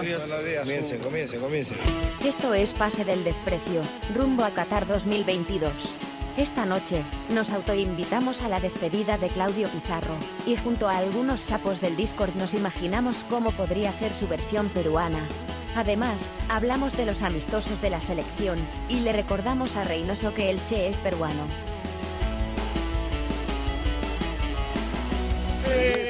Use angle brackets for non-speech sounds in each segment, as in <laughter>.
Comiencen, comiencen, comiencen. Esto es Pase del Desprecio, rumbo a Qatar 2022. Esta noche, nos autoinvitamos a la despedida de Claudio Pizarro, y junto a algunos sapos del Discord nos imaginamos cómo podría ser su versión peruana. Además, hablamos de los amistosos de la selección, y le recordamos a Reynoso que el Che es peruano. Esto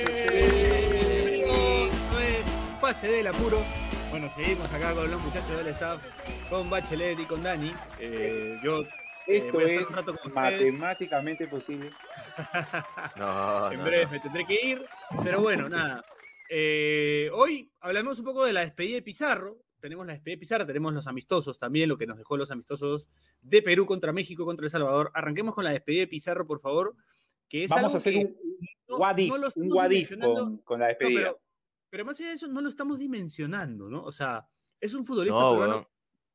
es Pase del Apuro. Bueno, seguimos acá con los muchachos del staff, con Bachelet y con Dani. Eh, yo eh, Esto voy a estar es un rato con ustedes. matemáticamente posible. <laughs> No, En no, breve no. me tendré que ir, pero bueno, nada. Eh, hoy hablamos un poco de la despedida de Pizarro. Tenemos la despedida de Pizarro, tenemos los amistosos también, lo que nos dejó los amistosos de Perú contra México, contra El Salvador. Arranquemos con la despedida de Pizarro, por favor. Que es Vamos algo a hacer que un, no- what if, no lo un estamos what if dimensionando. con, con la No, despedida. pero, pero más allá de eso, no lo estamos dimensionando, ¿no? O sea, es un futbolista No, peruano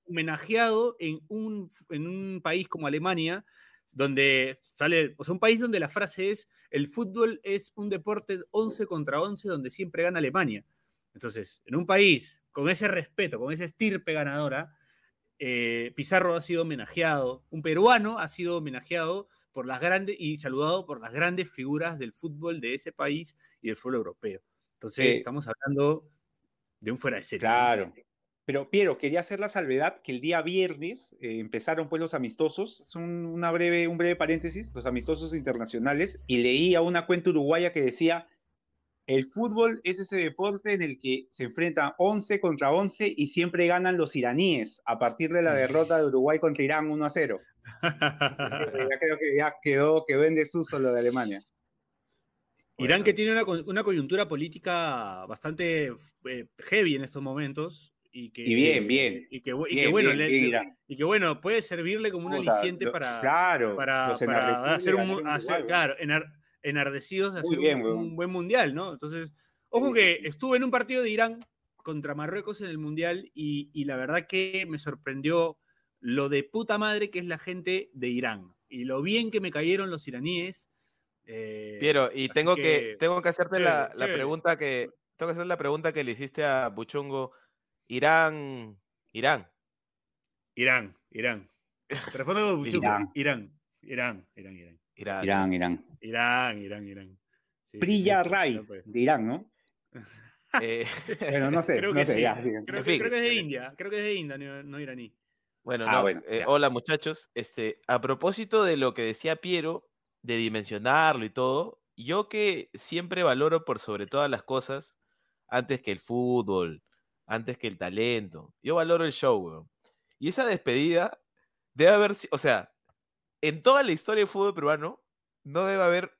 homenajeado en un, en un país como Alemania, donde sale, o sea, un país donde la frase es, el fútbol es un deporte 11 contra 11 donde siempre gana Alemania. Entonces, en un país con ese respeto, con esa estirpe ganadora, eh, Pizarro ha sido homenajeado, un peruano ha sido homenajeado por las grandes y saludado por las grandes figuras del fútbol de ese país y del fútbol europeo. Entonces, Eh, estamos hablando de un fuera de serie. Claro. Pero Piero, quería hacer la salvedad que el día viernes eh, empezaron pues los amistosos, es un, una breve, un breve paréntesis, los amistosos internacionales, y leía una cuenta uruguaya que decía, el fútbol es ese deporte en el que se enfrentan 11 contra 11 y siempre ganan los iraníes a partir de la derrota de Uruguay contra Irán 1 a 0. <laughs> ya creo que ya quedó, quedó en desuso lo de Alemania. Irán que tiene una, una coyuntura política bastante eh, heavy en estos momentos. Y, que, Y bien, bien. Y que, bu- y Bien, que bueno, bien, le- bien, le- Irán. y que bueno, puede servirle como un aliciente lo- para, claro, para, hacer un, hacer- Uruguay, claro, enar- enardecidos de hacer un, buen mundial, ¿no? Entonces, ojo Sí, que sí. estuve en un partido de Irán contra Marruecos en el mundial y, y la verdad que me sorprendió lo de puta madre que es la gente de Irán y lo bien que me cayeron los iraníes. Eh, Piero, y tengo que, que, tengo que hacerte la, chévere, la chévere. pregunta que tengo que hacer la pregunta que le hiciste a Buchongo. Irán, Irán. Irán, Irán. <laughs> Te respondo con Buchuco. Irán. Irán, Irán, Irán, Irán. Irán. Irán, Irán. Irán, Irán, Irán. Sí, sí, no, pues. de Irán, ¿no? Eh, <laughs> Bueno, no sé, Creo no que sé, sí. ya. Creo En que, fin. creo que es de India, creo que es de India, no, no iraní. bueno, Ah, no, bueno, eh, hola muchachos. Este, a propósito de lo que decía Piero, de dimensionarlo y todo, yo que siempre valoro por sobre todas las cosas, antes que el fútbol, antes que el talento, yo valoro el show, weón. Y esa despedida debe haber, o sea, en toda la historia del fútbol peruano, no debe haber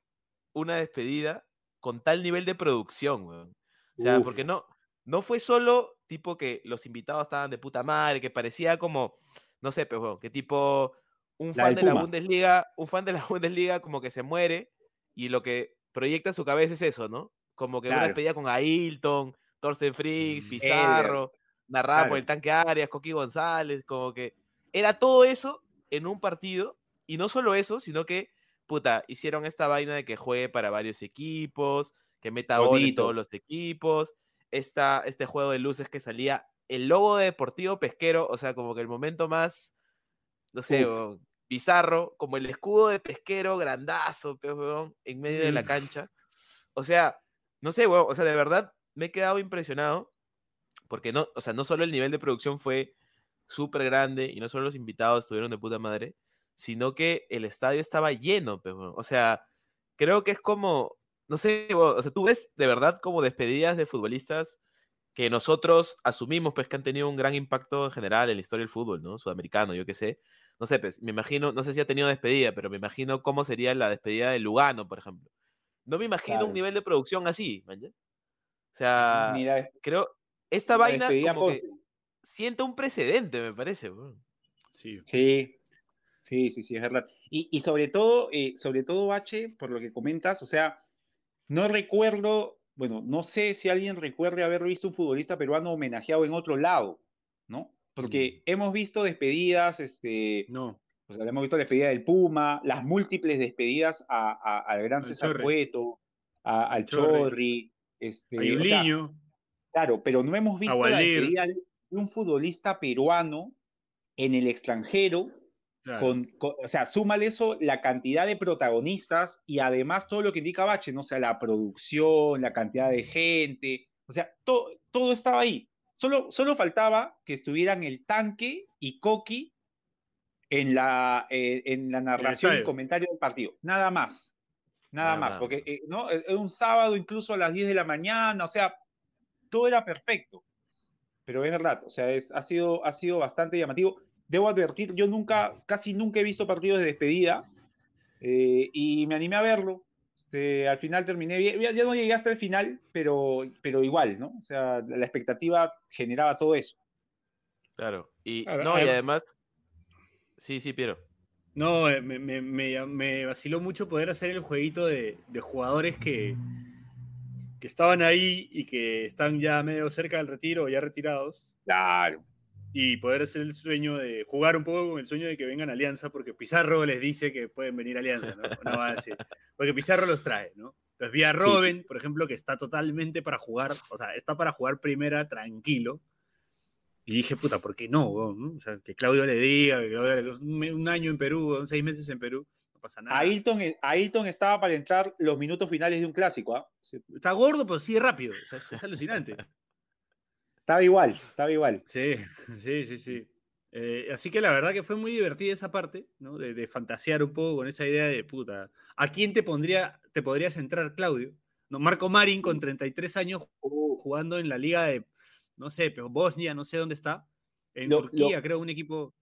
una despedida con tal nivel de producción, weón. O sea, Uf. porque no, no fue solo tipo que los invitados estaban de puta madre, que parecía como, no sé, pues, weón, que tipo un La fan de la. Bundesliga, un fan de la <laughs> Bundesliga como que se muere y lo que proyecta en su cabeza es eso, ¿no? Como que una Claro. despedida con Ailton, Thorsten Frick, Mm, Pizarro, narrada por Claro. el tanque Arias, Coqui González, como que era todo eso en un partido y no solo eso, sino que, puta, hicieron esta vaina de que juegue para varios equipos, que meta gol en todos los equipos, esta, este juego de luces que salía, el logo de Deportivo Pesquero, o sea, como que el momento más, no sé, weón, bizarro, como el escudo de Pesquero grandazo, pe, weón, en medio de la cancha. O sea, no sé, weón, o sea, de verdad me he quedado impresionado porque no, o sea, no solo el nivel de producción fue súper grande y no solo los invitados estuvieron de puta madre, sino que el estadio estaba lleno, pe, weón. o sea, creo que es como, no sé, o sea, tú ves de verdad como despedidas de futbolistas que nosotros asumimos pues que han tenido un gran impacto en general en la historia del fútbol, ¿no? Sudamericano, yo qué sé. No sé, pues, me imagino, no sé si ha tenido despedida, pero me imagino cómo sería la despedida de Lugano, por ejemplo. No me imagino Claro. un nivel de producción así. O sea, Mira, creo, esta vaina como que sienta un precedente, me parece. Sí. Sí, sí, sí, sí, es verdad. Y, y sobre todo, eh, sobre todo, Bache, por lo que comentas, o sea, no recuerdo, bueno, no sé si alguien recuerde haber visto un futbolista peruano homenajeado en otro lado, Porque hemos visto despedidas, este, No. o sea, hemos visto la despedida del Puma, las múltiples despedidas a, a- al gran Al César. Cueto, a- al Chorri. Chorri, este, un o sea. Claro, pero no hemos visto la despedida de un futbolista peruano en el extranjero Claro. con, con- o sea, súmale eso, la cantidad de protagonistas y además todo lo que indica Bache, ¿no? O sea, la producción, la cantidad de gente, o sea, to- todo estaba ahí. Solo, solo faltaba que estuvieran el tanque y Coqui en la, eh, en la narración y comentario del partido. Nada más. Nada Nada más, porque eh, ¿no? era un sábado incluso a las 10 de la mañana, o sea, todo era perfecto. Pero es verdad, o sea, es, ha, sido, ha sido bastante llamativo. Debo advertir, yo nunca, casi nunca he visto partidos de despedida eh, y me animé a verlo. Este, al final terminé bien, ya, ya no llegué hasta el final, pero, pero igual, ¿no? O sea, la, la expectativa generaba todo eso. Claro. Y, no, y adem- además. Sí, sí, Piero. No, eh, me, me, me, me vaciló mucho poder hacer el jueguito de, de jugadores que, que estaban ahí y que están ya medio cerca del retiro ya retirados. Claro. Y poder hacer el sueño de jugar un poco con el sueño de que vengan Alianza, porque Pizarro les dice que pueden venir Alianza, ¿no? No va a decir. Porque Pizarro los trae, ¿no? Entonces vi a Sí. Robin, por ejemplo, que está totalmente para jugar, o sea, está para jugar primera tranquilo. Y dije, puta, ¿por qué no? O sea, que Claudio le diga, que Claudio le- un, un año en Perú, weón, seis meses en Perú, no pasa nada. Ailton, Ailton estaba para entrar los minutos finales de un clásico, ¿ah? Está gordo, pero sigue rápido. o sea, es, es alucinante. Estaba igual, estaba igual. Sí, <laughs> sí, sí, sí. Eh, así que la verdad que fue muy divertida esa parte, ¿no? De, de fantasear un poco con esa idea de puta. ¿A quién te pondría, te podrías entrar, Claudio? ¿No? Marco Marín con 33 años Uh, jugando en la liga de, no sé, pero Bosnia, no sé dónde está. En Lo- Turquía, lo- creo, un equipo.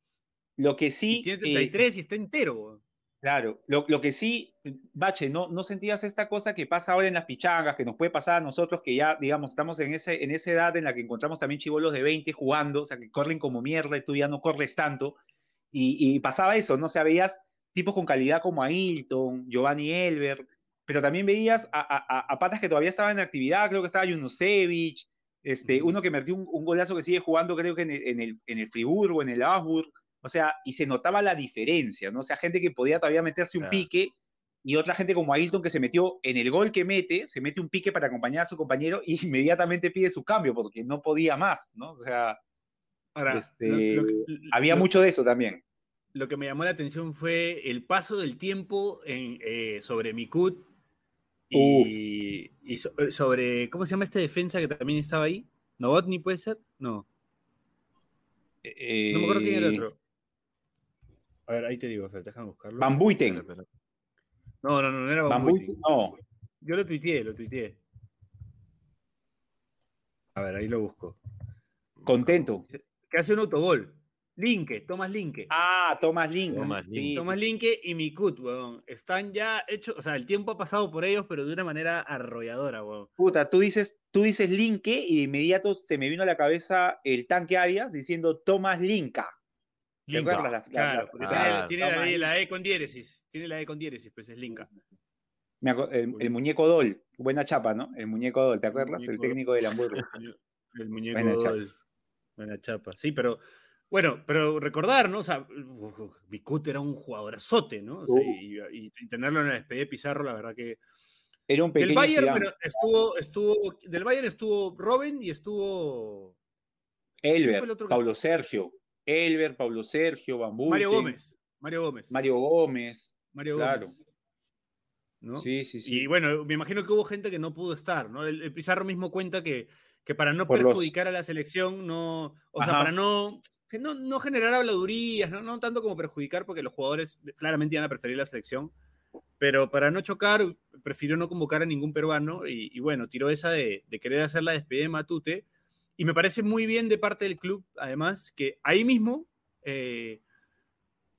Lo que Y sí. tiene eh, 33 y está entero. Claro, lo, lo que sí, Bache, ¿no, ¿no sentías esta cosa que pasa ahora en las pichangas, que nos puede pasar a nosotros que ya, digamos, estamos en, ese, en esa edad en la que encontramos también chivolos de 20 jugando, o sea, que corren como mierda y tú ya no corres tanto, y, y pasaba eso, ¿no? O sea, veías tipos con calidad como Ailton, Giovanni Elber, pero también veías a, a- a- patas que todavía estaban en actividad, creo que estaba Junusevich, este, uno que metió un, un golazo que sigue jugando, creo que en el, en el, en el Friburgo, en el Augsburg, o sea, y se notaba la diferencia, ¿no? O sea, gente que podía todavía meterse un Claro. pique y otra gente como Ailton que se metió en el gol que mete, se mete un pique para acompañar a su compañero y <laughs> inmediatamente pide su cambio porque no podía más, ¿no? O sea, Ahora, Este, lo- lo que- había lo- mucho de eso también. lo que me llamó la atención fue el paso del tiempo en, eh, sobre Mikut y, y so- eh, sobre, ¿cómo se llama este defensa que también estaba ahí? ¿Novotny puede ser? No, no me acuerdo quién era el Eh, otro. A ver, ahí te digo, Fer, déjame buscarlo. Van Buiten. No, no, no, no era Van Van Buiten. Buiten, no. Yo lo tuiteé, lo tuiteé. A ver, ahí lo busco. Contento. Que hace un autogol. Linke, Tomás Linke. Ah, Thomas Link. Thomas Sí, Tomás sí. Linke y Mikut, weón. Están ya hechos, o sea, el tiempo ha pasado por ellos, pero de una manera arrolladora, weón. Puta, tú dices, tú dices Linke y de inmediato se me vino a la cabeza el tanque Arias diciendo Thomas Linka. ¿Te Linka. La- la- Claro, la- porque Ah, tiene, tiene la, la E con diéresis. Tiene la E con diéresis, pues es Linka. El, el muñeco Dol, buena chapa, ¿no? El muñeco Dol, ¿te acuerdas? El técnico del Hamburgo. El muñeco Buena chapa. Dol. Buena chapa. Sí, pero bueno, pero recordar, ¿no? O sea, Mikut era un jugadorazote, ¿no? O sea, y, y tenerlo en la despedida de Pizarro, la verdad que. Era un Del pequeño Bayern, Zidane. bueno, estuvo, estuvo, del Bayern estuvo Robin y estuvo Elber, el otro que Paulo Sergio. Elber, Paulo Sergio, Bambú. Mario Gómez. Mario Gómez. Mario Gómez. Mario claro. Gómez. ¿no? Sí, sí, sí. Y bueno, me imagino que hubo gente que no pudo estar, ¿no? El, el Pizarro mismo cuenta que, que para no Por los- perjudicar a la selección, no, o sea, para no, que no, no generar habladurías, ¿no? no tanto como perjudicar, porque los jugadores claramente iban a preferir la selección, pero para no chocar, prefirió no convocar a ningún peruano y, y bueno, tiró esa de, de querer hacer la despedida de Matute. Y me parece muy bien de parte del club, además, que ahí mismo eh,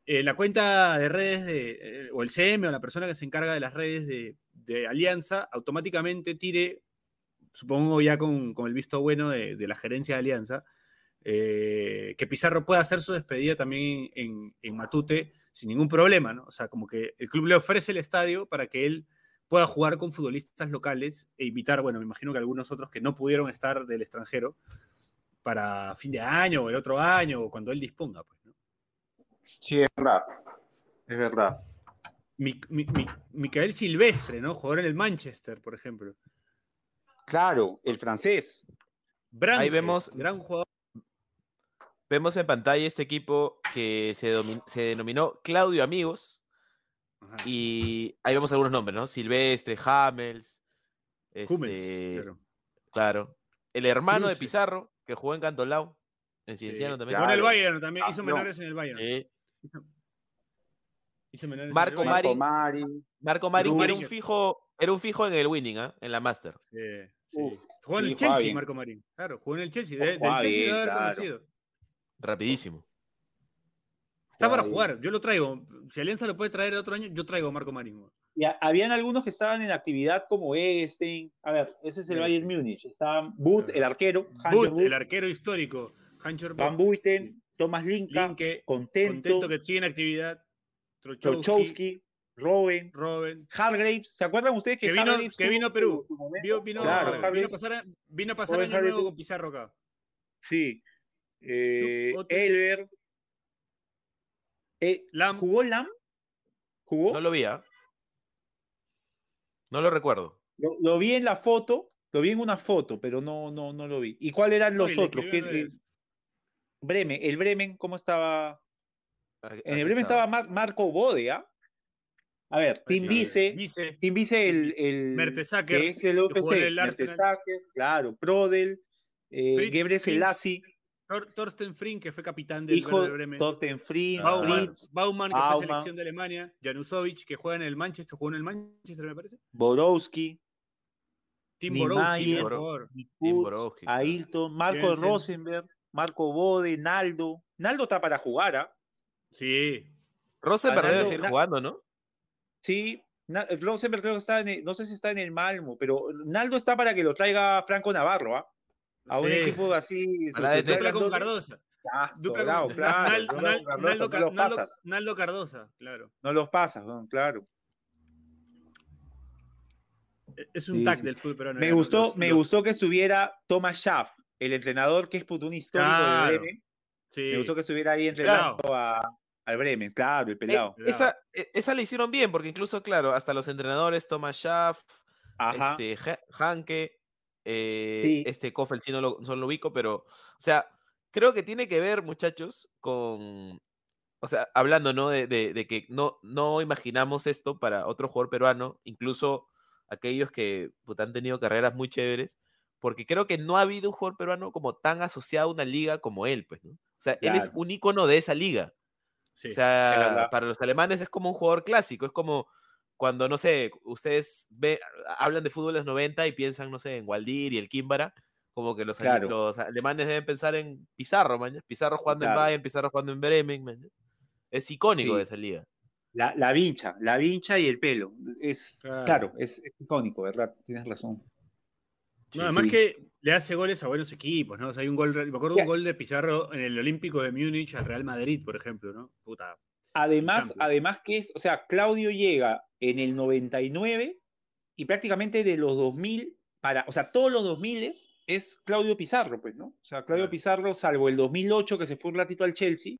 eh, la cuenta de redes de, eh, o el CM o la persona que se encarga de las redes de, de Alianza automáticamente tire, supongo ya con, con el visto bueno de, de la gerencia de Alianza, que Pizarro pueda hacer su despedida también en, en Matute sin ningún problema, ¿no? O sea, como que el club le ofrece el estadio para que él pueda jugar con futbolistas locales e invitar, bueno, me imagino que algunos otros que no pudieron estar del extranjero para fin de año o el otro año o cuando él disponga, pues, ¿no? Sí, es verdad. Es verdad. Mi- mi- mi- Micael Silvestre, ¿no? Jugador en el Manchester, por ejemplo. Claro, el francés. Branges, vemos- gran jugador. Vemos en pantalla este equipo que se, se denominó Claudio Amigos. Ajá. Y ahí vemos algunos nombres, ¿no? Silvestre, Hamels. Hummels, este, claro. claro. El hermano de Cruce. Pizarro, que jugó en Cantolao. En Sí, Cienciano también. Jugó en el. Bayern también, hizo menores en el Bayern. Sí. Hizo, hizo menores en el Marco Bayern. Mari. Marco Mari. Marco Marín que era un fijo, era un fijo en el winning, ¿ah? En la Master. Sí, jugó en sí, el Chelsea. Marco Marín. Claro, jugó en el Chelsea. De- del Chelsea bien, lo haber claro. conocido. Rapidísimo. Está para jugar, yo lo traigo. Si Alianza lo puede traer el otro año, yo traigo a Marco Marín. Y habían algunos que estaban en actividad como Esten. A ver, ese es el Sí, Bayern sí. Múnich. Estaban Booth, el arquero, Booth, Booth, el arquero histórico. Hancher Van Buiten, Thomas Linka, Linke, Contento, contento que sigue en actividad. Trochowski, Trochowski, Robben, Robin. Hargraves. ¿Se acuerdan ustedes que, Que vino- que vino a Perú. Vino, vino, Claro, vino a pasar, a- vino a pasar año nuevo con Pizarro acá. Sí. Eh, Elber. Eh, Lam, ¿Jugó Lam? ¿Jugó? No lo vi, ¿ah? No lo recuerdo. Lo, lo vi en la foto, lo vi en una foto, pero no, no, no lo vi. ¿Y cuáles eran los otros? ¿Qué- escribió en eh, Bremen, el Bremen, ¿cómo estaba? Aquí- En el Bremen estaba Mar- Marco Bode, ¿ah? A ver, Tim Vice, Vice, Tim Vice, el, el Mertesacker, que es el que OPC, jugó en el Arsenal. Mertesacker, claro, Prodel, eh, Fritz, Gebre Selassie, Thor- Thorsten Frink, que fue capitán del hijo Werder Bremen. Torten Fritz, Baumann, Fritz, Baumann, que fue Baumann. selección de Alemania. Janusovic, que juega en el Manchester, jugó en el Manchester, me parece. Borowski, Tim Borowski, Boro-. Tim Borowski. Ailton, Marco Jensen. Rosenberg, Marco Bode, Naldo. Naldo está para jugar, ¿ah? Sí. Rosenberg debe seguir jugando, ¿no? Sí, Na- Rosenberg creo que está en el- no sé si está en el Malmo, pero Naldo está para que lo traiga Franco Navarro, ¿ah? A un Sí. equipo así. A la de Dupla con. Cardosa. Dupla sobrado, con claro. Nal- no Nal- los- Cardoso, Naldo, no los Naldo- pasas, Naldo Cardosa, claro. no los pasas, claro. E- Es un Sí, tag sí. del fútbol peruano. Me ya, gustó, los- me los- gustó que estuviera Thomas Schaff, el entrenador que es un histórico Claro, de Bremen. Sí. Me gustó que estuviera ahí entrenando a, al Bremen, claro, el Eh, pelado. Esa, eh, esa la hicieron bien, porque incluso, claro, hasta los entrenadores, Thomas Schaff, Ajá. este, Hanke, eh, Sí. este Kofel, sí no lo, no lo ubico, pero, o sea, creo que tiene que ver, muchachos, con, o sea, hablando, ¿no? De, de- de que no, no imaginamos esto para otro jugador peruano, incluso aquellos que puta, han tenido carreras muy chéveres, porque creo que no ha habido un jugador peruano como tan asociado a una liga como él, pues, ¿no? O sea, él es un ícono de esa liga. Sí. O sea, para los alemanes es como un jugador clásico, es como cuando, no sé, ustedes ve, hablan de fútbol de los 90 y piensan, no sé, en Waldir y el Kimbara, como que los, ale- Claro. los alemanes deben pensar en Pizarro, maña. Pizarro jugando en. Bayern, Pizarro jugando en Bremen, maña. Es icónico Sí. de esa liga. La, la vincha, la vincha y el pelo. Es, Claro. claro, es, es icónico, ¿verdad? Tienes razón. No, además sí. que le hace goles a buenos equipos, ¿no? O sea, hay un gol, me acuerdo de un gol de Pizarro en el Olímpico de Múnich al Real Madrid, por ejemplo, ¿no? Puta. Además, Champions. además que es, o sea, Claudio llega en el 99 y prácticamente de los 2000 para, o sea, todos los 2000 es Claudio Pizarro, pues, ¿no? O sea, Claudio. Pizarro, salvo el 2008 que se fue un ratito al Chelsea,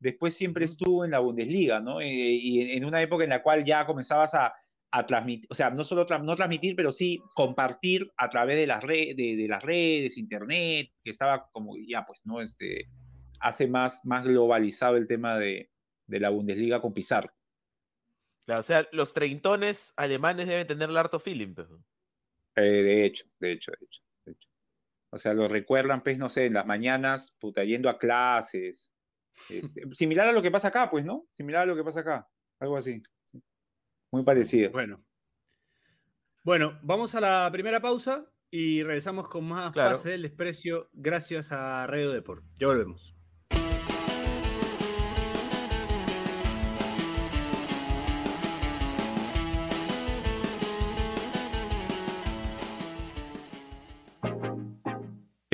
después siempre estuvo en la Bundesliga, ¿no? Eh, y en, en una época en la cual ya comenzabas a, a transmitir, o sea, no solo tra- no transmitir, pero sí compartir a través de las, re- de, de las redes, internet, que estaba como ya, pues, ¿no? Este, hace más, más globalizado el tema de, de la Bundesliga con Pizarro. Claro, o sea, los treintones alemanes deben tener el harto feeling, pues. Eh, de hecho, de hecho, de hecho, de hecho. O sea, lo recuerdan, pues, no sé, en las mañanas, puta, yendo a clases. Este, <laughs> similar a lo que pasa acá, pues, ¿no? Similar a lo que pasa acá. Algo así. sí. Muy parecido. Bueno. Bueno, vamos a la primera pausa y regresamos con más Claro. pase del desprecio gracias a Radio Deport. Ya volvemos.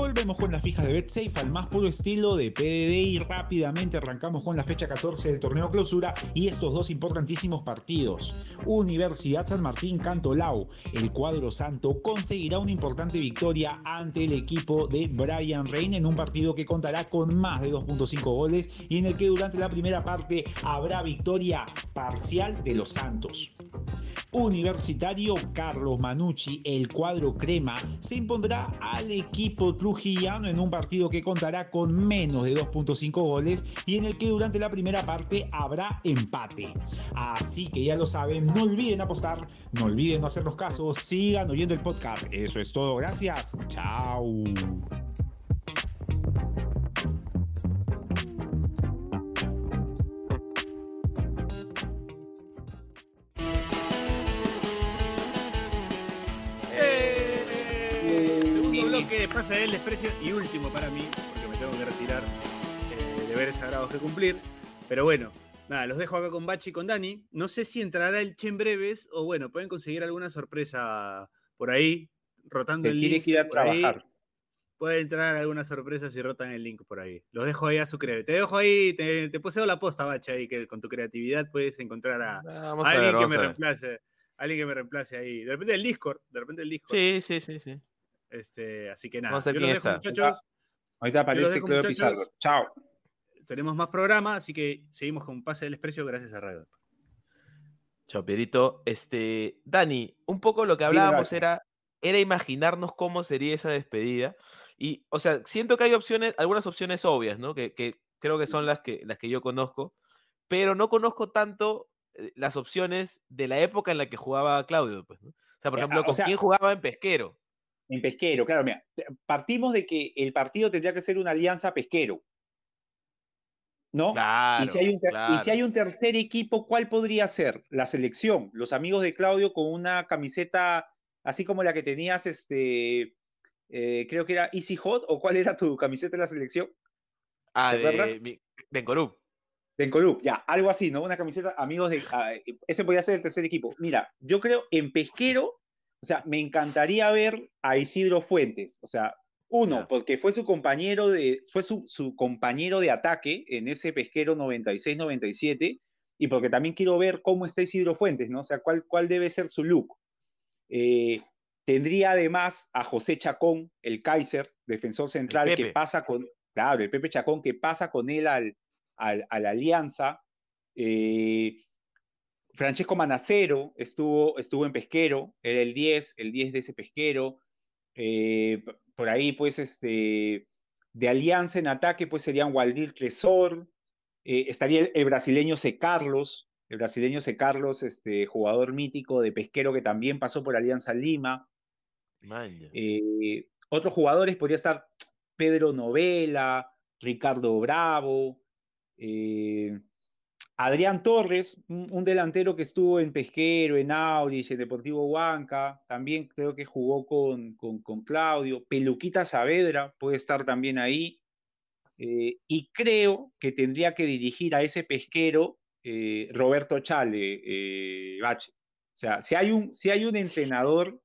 Volvemos con las fijas de BetSafe al más puro estilo de PDD y rápidamente arrancamos con la fecha 14 del torneo clausura y estos dos importantísimos partidos. Universidad San Martín Cantolao. El cuadro santo conseguirá una importante victoria ante el equipo de Brian Rein en un partido que contará con más de 2.5 goles y en el que durante la primera parte habrá victoria parcial de los Santos. Universitario Carlos Manucci, el cuadro crema, se impondrá al equipo trujillano en un partido que contará con menos de 2.5 goles y en el que durante la primera parte habrá empate. Así que ya lo saben, no olviden apostar, no olviden no hacernos caso, sigan oyendo el podcast. Eso es todo, gracias. Chao. Pasa el desprecio y último para mí, porque me tengo que retirar eh, deberes sagrados que cumplir. Pero bueno, nada, los dejo acá con Bachi y con Dani. No sé si entrará el Che en breves o bueno, pueden conseguir alguna sorpresa por ahí, rotando el link. que ir a trabajar. Puede entrar alguna sorpresa si rotan el link por ahí. Los dejo ahí a su creo. Te dejo ahí, te, te poseo la posta, Bachi, ahí que con tu creatividad puedes encontrar a, alguien ver, que me reemplace. Alguien que me reemplace ahí. De repente el Discord, de repente el Discord. Sí, sí, sí, sí. Este, así que nada. Vamos a ver yo los quién dejo, está. muchachos. Ahorita aparece Claudio. Pizarro. Chao. Tenemos más programa, así que seguimos con Pase del Desprecio gracias a Radio. Chao, Pierito. Este, Dani, un poco lo que hablábamos era, era imaginarnos cómo sería esa despedida. Y, o sea, siento que hay opciones, algunas opciones obvias, ¿no? Que, que creo que son las que, las que yo conozco, pero no conozco tanto eh, las opciones de la época en la que jugaba Claudio, pues, ¿no? O sea, por ejemplo, o ¿con sea- quién jugaba en Pesquero? En pesquero, claro, mira. Partimos de que el partido tendría que ser una alianza pesquero. ¿No? Claro, y, si hay un ter- y claro. si hay un tercer equipo, ¿cuál podría ser? La selección. Los amigos de Claudio con una camiseta así como la que tenías, este, eh, creo que era Easy Hot, o cuál era tu camiseta de la selección? Ah, de, mi- de Encorup. De Encorup, ya, algo así, ¿no? Una camiseta, amigos de. ah, ese podría ser el tercer equipo. Mira, yo creo en pesquero, o sea, me encantaría ver a Isidro Fuentes. O sea, uno, porque fue su compañero de, fue su, su compañero de ataque en ese pesquero 96-97, y porque también quiero ver cómo está Isidro Fuentes, ¿no? O sea, cuál, cuál debe ser su look. Eh, tendría además a José Chacón, el Kaiser, defensor central, que pasa con, claro, el Pepe Chacón, que pasa con él al, al- a la Alianza. Eh, Francesco Manacero estuvo, estuvo en Pesquero, era el 10, el 10 de ese Pesquero. Eh, por ahí, pues, este, de Alianza en ataque, pues serían Waldir Tresor, eh, estaría el, el brasileño C. Carlos, el brasileño C. Carlos, este, jugador mítico de Pesquero que también pasó por Alianza Lima. Eh, otros jugadores podría estar Pedro Novela, Ricardo Bravo, eh, Adrián Torres, un, delantero que estuvo en Pesquero, en Aurich, en Deportivo Huanca, también creo que jugó con, con, con Claudio, Peluquita Saavedra puede estar también ahí, eh, y creo que tendría que dirigir a ese pesquero eh, Roberto Chale, eh, Bache. O sea, si hay un, si hay un entrenador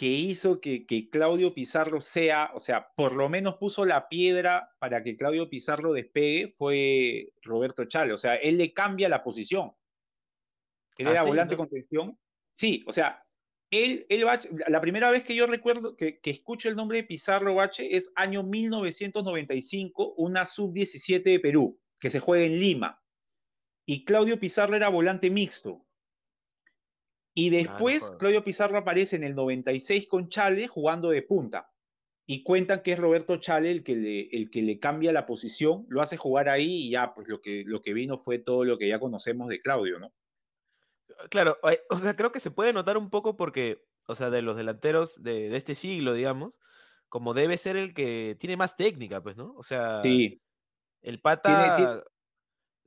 que hizo que, que Claudio Pizarro sea, o sea, por lo menos puso la piedra para que Claudio Pizarro despegue, fue Roberto Chale. O sea, él le cambia la posición. Él Ah, era sí, volante ¿no? contención. Sí, o sea, él, él Bache- la primera vez que yo recuerdo que, que escucho el nombre de Pizarro Bache es año 1995, una sub-17 de Perú, que se juega en Lima. Y Claudio Pizarro era volante mixto. Y después jodas. Claudio Pizarro aparece en el 96 con Chale jugando de punta. Y cuentan que es Roberto Chale el que le, el que le cambia la posición, lo hace jugar ahí y ya, pues lo que, lo que vino fue todo lo que ya conocemos de Claudio, ¿no? Claro, eh, o sea, creo que se puede notar un poco porque, o sea, de los delanteros de, de este siglo, digamos, como debe ser el que tiene más técnica, pues, ¿no? O sea, Sí, el pata tiene-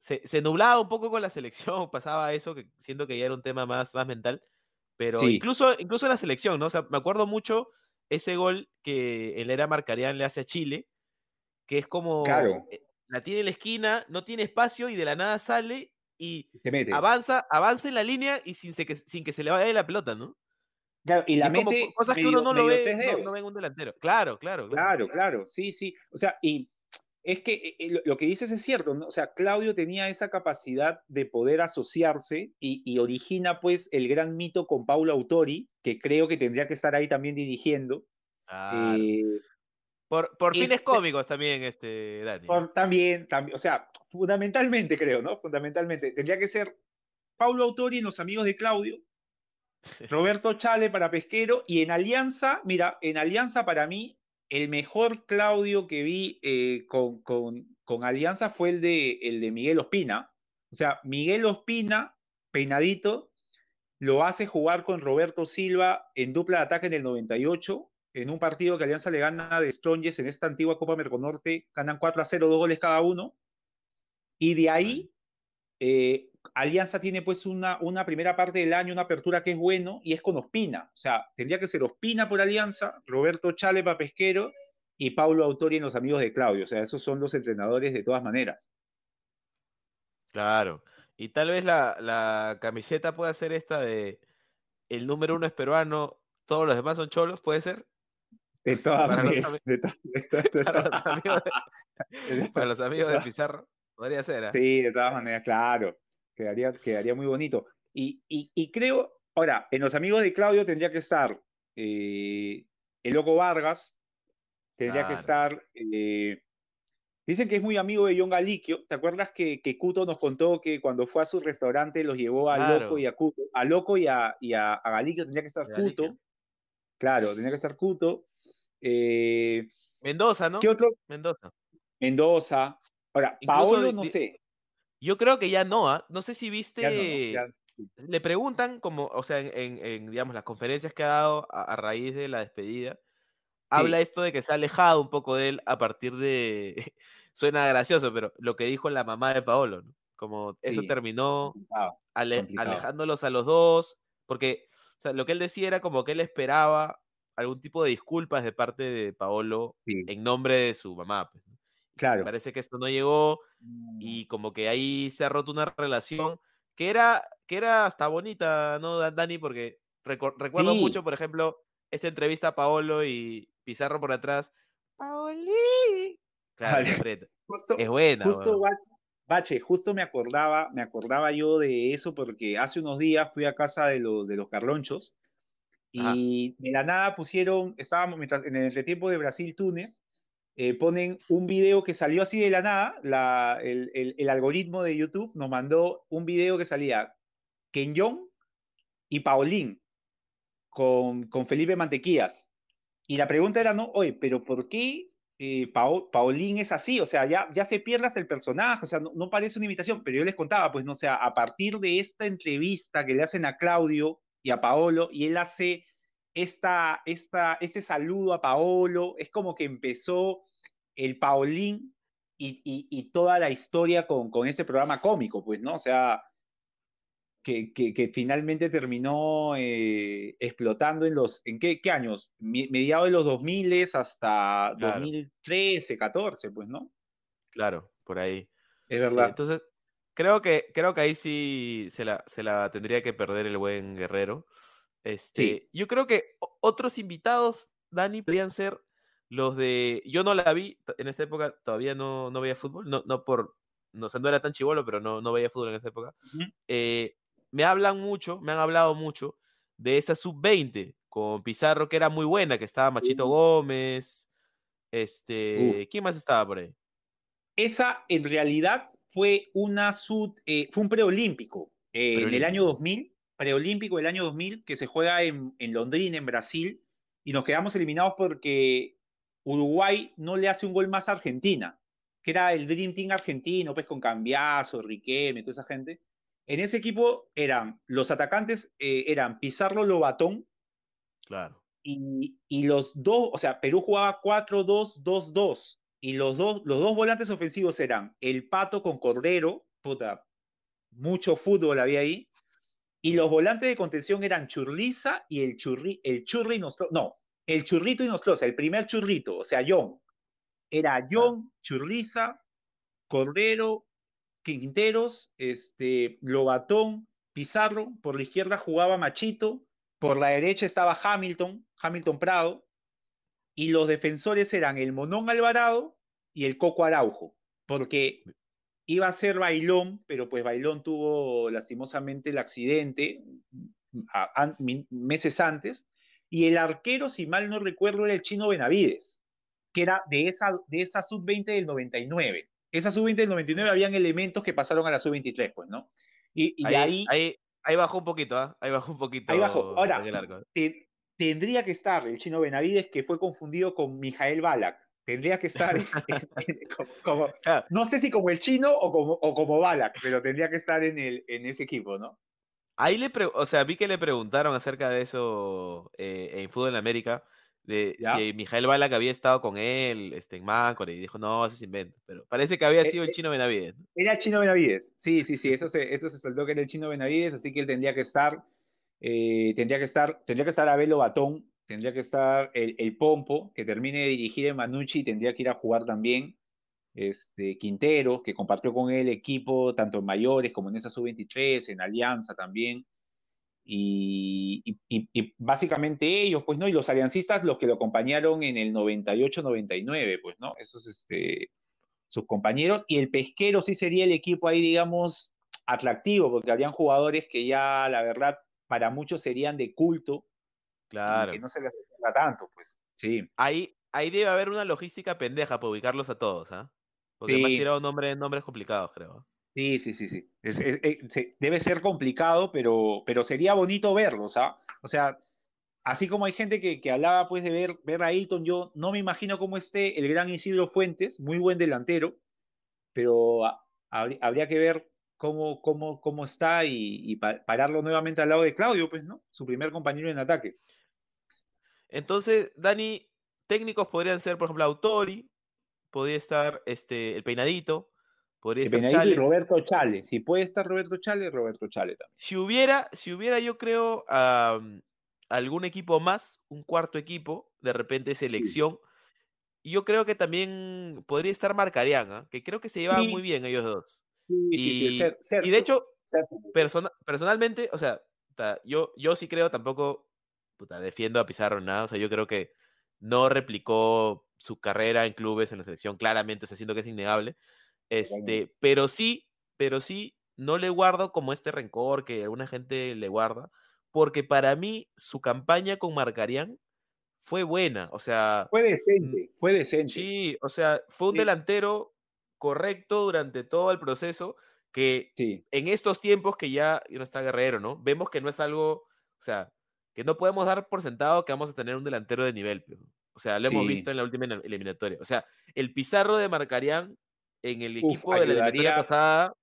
Se, se nublaba un poco con la selección, <laughs> pasaba eso, que siento que ya era un tema más, más mental, pero Sí. incluso, incluso en la selección, ¿no? O sea, me acuerdo mucho ese gol que en la era Marcarián le hace a Chile, que es como, Claro. eh, la tiene en la esquina, no tiene espacio y de la nada sale y se mete. avanza, avanza en la línea y sin, se sin que se le vaya la pelota, ¿no? Claro, y la mete cosas que uno no lo ve, no ve en un delantero. Claro, claro, claro. Claro, claro, sí, sí. O sea, y es que eh, eh, lo, lo que dices es cierto, ¿no? O sea, Claudio tenía esa capacidad de poder asociarse y, y origina pues el gran mito con Paulo Autori, que creo que tendría que estar ahí también dirigiendo. Claro. Eh, Por, por fines este- cómicos también, este, Dani. por- también, también, o sea, fundamentalmente creo, ¿no? Fundamentalmente. Tendría que ser Paulo Autori en Los Amigos de Claudio, <laughs> Roberto Chale para Pesquero y en Alianza, mira, en Alianza para mí, el mejor Claudio que vi eh, con, Alianza fue el de, el de Miguel Ospina. O sea, Miguel Ospina, peinadito, lo hace jugar con Roberto Silva en dupla de ataque en el 98, en un partido que Alianza le gana de Strongest en esta antigua Copa Merconorte, ganan 4 a 0, dos goles cada uno. Y de ahí, eh, Alianza tiene pues una, una primera parte del año, una apertura que es bueno, y es con Ospina. O sea, tendría que ser Ospina por Alianza, Roberto Chale para Pesquero y Paulo Autori en los amigos de Claudio. O sea, esos son los entrenadores de todas maneras. Claro. Y tal vez la, la camiseta pueda ser esta de el número uno es peruano, todos los demás son cholos, ¿puede ser? De todas maneras. para los amigos de Pizarro. Podría ser, ¿ah? Sí, de todas maneras, claro. Quedaría, quedaría muy bonito. Y, y, y creo, ahora, en los amigos de Claudio tendría que estar eh, el Loco Vargas, tendría que estar. eh, dicen que es muy amigo de John Galiquio. ¿Te acuerdas que, que Cuto nos contó que cuando fue a su restaurante los llevó a Claro. Loco y a Cuto? A Loco y a, y a, a Galiquio tendría que estar Galiquio. Cuto. Claro, tendría que estar Cuto. Eh, Mendoza, ¿no? ¿Qué otro? Mendoza. Mendoza. Ahora, Paolo, no sé. Yo creo que ya no, ¿ah? No sé si viste. Ya no, no, ya- Le preguntan, como, o sea, en, digamos, las conferencias que ha dado a, a raíz de la despedida, habla esto de que se ha alejado un poco de él a partir de. <laughs> Suena gracioso, pero lo que dijo la mamá de Paolo, ¿no? Como eso Sí. terminó complicado. ale- complicado. alejándolos a los dos, porque o sea, lo que él decía era como que él esperaba algún tipo de disculpas de parte de Paolo Sí, en nombre de su mamá. pues. Claro. Parece que esto no llegó y como que ahí se ha roto una relación que era, que era hasta bonita, ¿no, Da- Dani? Porque reco- recuerdo Sí. mucho, por ejemplo, esta entrevista a Paolo y Pizarro por atrás. Paoli. Claro, Vale. Justo, Es buena. justo. Ba- Bache, justo me acordaba, me acordaba yo de eso porque hace unos días fui a casa de los de los Carlonchos Ajá. y de la nada pusieron, estábamos mientras, en el entretiempo de Brasil-Túnez, eh, ponen un video que salió así de la nada, el, el- algoritmo de YouTube nos mandó un video que salía Kenyon y Paulín con, con Felipe Mantequías. Y la pregunta era, no, oye, pero ¿por qué eh, Paulín es así? O sea, ya, ya se pierde hasta el personaje, o sea, no, parece una imitación, pero yo les contaba, pues, no o a partir de esta entrevista que le hacen a Claudio y a Paolo, y él hace esta, esta, este saludo a Paolo, es como que empezó el Paulín y, y- y toda la historia con, con ese programa cómico, pues, ¿no? O sea, que, que- que finalmente terminó eh, explotando en los, ¿en qué, qué años? Mediados de los 2000 hasta Claro. 2013, 14, pues, ¿no? Claro, por ahí. Es Sí, verdad. entonces, creo que, creo que ahí sí se la, se la tendría que perder el buen Guerrero. Este, Yo creo que otros invitados, Dani, podrían ser los de. Yo no la vi, en esa época todavía no, no veía fútbol, no, no por. No sé, no era tan chivolo, pero no, no veía fútbol en esa época. Eh, me hablan mucho, me han hablado mucho de esa sub-20 con Pizarro, que era muy buena, que estaba Machito. Gómez. Este, ¿quién más estaba por ahí? Esa en realidad fue una sud, eh, fue un preolímpico eh, en el año 2000, preolímpico del año 2000 que se juega en, en Londrina, en Brasil, y nos quedamos eliminados porque Uruguay no le hace un gol más a Argentina, que era el Dream Team argentino, pues con Cambiazo, Riquelme, toda esa gente. En ese equipo eran los atacantes, eh, eran Pizarro Lobatón, Claro. y, y los dos, o sea, Perú jugaba 4-2-2-2 y los dos, los dos volantes ofensivos eran el Pato con Cordero, puta, mucho fútbol había ahí, y los volantes de contención eran Churliza y el Churri, el Churri Nostro, no, el Churrito y Nostroza, el primer Churrito, o sea, John. Era John, Churliza, Cordero, Quinteros, este, Lobatón, Pizarro, por la izquierda jugaba Machito, por la derecha estaba Hamilton, Hamilton Prado, y los defensores eran el Monón Alvarado y el Coco Araujo, porque iba a ser Bailón, pero pues Bailón tuvo lastimosamente el accidente meses antes, y el arquero, si mal no recuerdo, era el chino Benavides, que era de esa, de esa sub-20 del 99. Esa sub-20 del 99 habían elementos que pasaron a la sub-23, pues, ¿no? Y, ahí, ahí, ahí, bajó un poquito, ¿ah? Ahí bajó un poquito. Ahí bajó. Ahora, tendría que estar el chino Benavides, que fue confundido con Mijael Balak. Tendría que estar <laughs> como, no sé si como el chino o como, o como Balak, pero tendría que estar en, el, en ese equipo, ¿no? Ahí le, o sea, vi que le preguntaron acerca de eso eh, en Fútbol en América, de si Mijael Balak había estado con él este, en Máncora, y dijo, no, eso es invento. Pero parece que había e, sido el e chino Benavides. Era el chino Benavides, sí, sí, sí, <laughs> eso se, eso se soltó que era el chino Benavides, así que él tendría que estar, eh, tendría que estar, tendría que estar Abelo Batón, tendría que estar el, el, Pompo, que termine de dirigir en Manucci y tendría que ir a jugar también. Este, Quintero, que compartió con él equipo tanto en mayores como en esa sub-23, en Alianza también. Y, básicamente ellos, pues, ¿no? Y los aliancistas, los que lo acompañaron en el 98-99, pues, ¿no? Esos, este, sus compañeros. Y el pesquero sí sería el equipo ahí, digamos, atractivo, porque habrían jugadores que ya, la verdad, para muchos serían de culto. Claro. Que no se les tanto, pues, sí. Ahí, ahí debe haber una logística pendeja para ubicarlos a todos, ¿ah? Porque me han tirado nombres, nombres complicados, creo. Sí, sí, sí, sí. Eh, debe ser complicado, pero, pero sería bonito verlos, ¿ah? O sea, así como hay gente que, que hablaba pues de ver, ver a Hilton, yo no me imagino cómo esté el gran Isidro Fuentes, muy buen delantero, pero habría que ver cómo, cómo, cómo está y, pararlo nuevamente al lado de Claudio, pues, ¿no? Su primer compañero en ataque. Entonces, Dani, técnicos podrían ser, por ejemplo, Autori, podría estar este, el peinadito, Podría estar Chale. Roberto Chale. Si puede estar Roberto Chale, Roberto Chale también. Si hubiera, si hubiera yo creo, algún equipo más, un cuarto equipo, de repente selección, yo creo que también podría estar Marcarián, ¿ah? que creo que se llevaban muy bien ellos dos. y, y, de hecho, personalmente, o sea, yo, yo sí creo tampoco, puta, defiendo a Pizarro nada, o sea, yo creo que no replicó su carrera en clubes en la selección, claramente, o sea, siento que es innegable. Este, pero sí, pero sí, no le guardo como este rencor que alguna gente le guarda, porque para mí su campaña con Marcarián fue buena, o sea... Fue decente, fue decente. Sí, o sea, fue un delantero correcto durante todo el proceso, que en estos tiempos que ya no está Guerrero, ¿no? Vemos que no es algo, o sea, que no podemos dar por sentado que vamos a tener un delantero de nivel, o sea, lo hemos visto en la última eliminatoria. O sea, el Pizarro de Marcarián en el equipo de la eliminatoria pasada.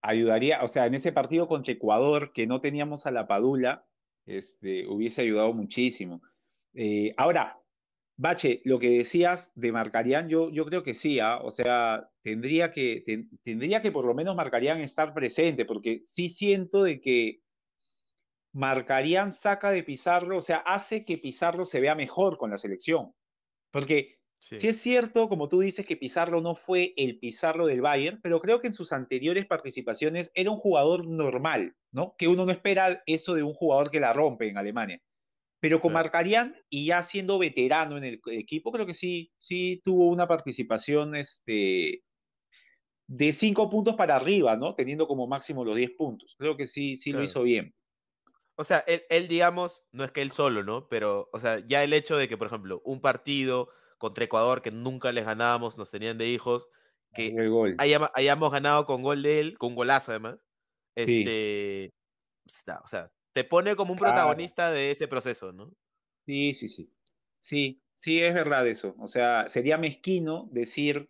Ayudaría, o sea, en ese partido contra Ecuador, que no teníamos a la Padula, este, hubiese ayudado muchísimo. Eh, ahora, Bache, lo que decías de Marcarían, yo, yo creo que sí, ¿ah? o sea, tendría que, tendría que por lo menos Marcarían estar presente, porque sí siento de que Marcarían saca de Pizarro, o sea, hace que Pizarro se vea mejor con la selección. Porque Sí. es cierto, como tú dices, que Pizarro no fue el Pizarro del Bayern, pero creo que en sus anteriores participaciones era un jugador normal, ¿no? Que uno no espera eso de un jugador que la rompe en Alemania. Pero con Marcarian y ya siendo veterano en el equipo, creo que sí, sí tuvo una participación este, de cinco puntos para arriba, ¿no? Teniendo como máximo los diez puntos. Creo que sí, sí lo hizo bien. O sea, él, él, digamos, no es que él solo, ¿no? Pero, o sea, ya el hecho de que, por ejemplo, un partido contra Ecuador, que nunca les ganábamos, nos tenían de hijos, que hayamos, ganado con gol de él, con un golazo además. Este, o sea, te pone como un protagonista de ese proceso, ¿no? Sí, sí, sí. Sí, sí, es verdad eso. O sea, sería mezquino decir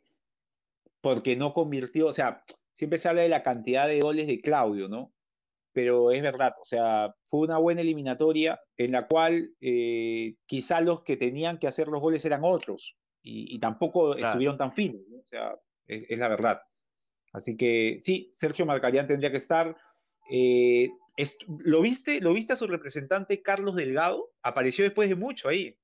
porque no convirtió, o sea, siempre se habla de la cantidad de goles de Claudio, ¿no? Pero es verdad, o sea, fue una buena eliminatoria en la cual eh, quizá los que tenían que hacer los goles eran otros y, tampoco estuvieron tan finos, o sea, es, la verdad. Así que sí, Sergio Marcarián tendría que estar. Eh, ¿Lo viste? ¿Lo viste a su representante Carlos Delgado? Apareció después de mucho ahí.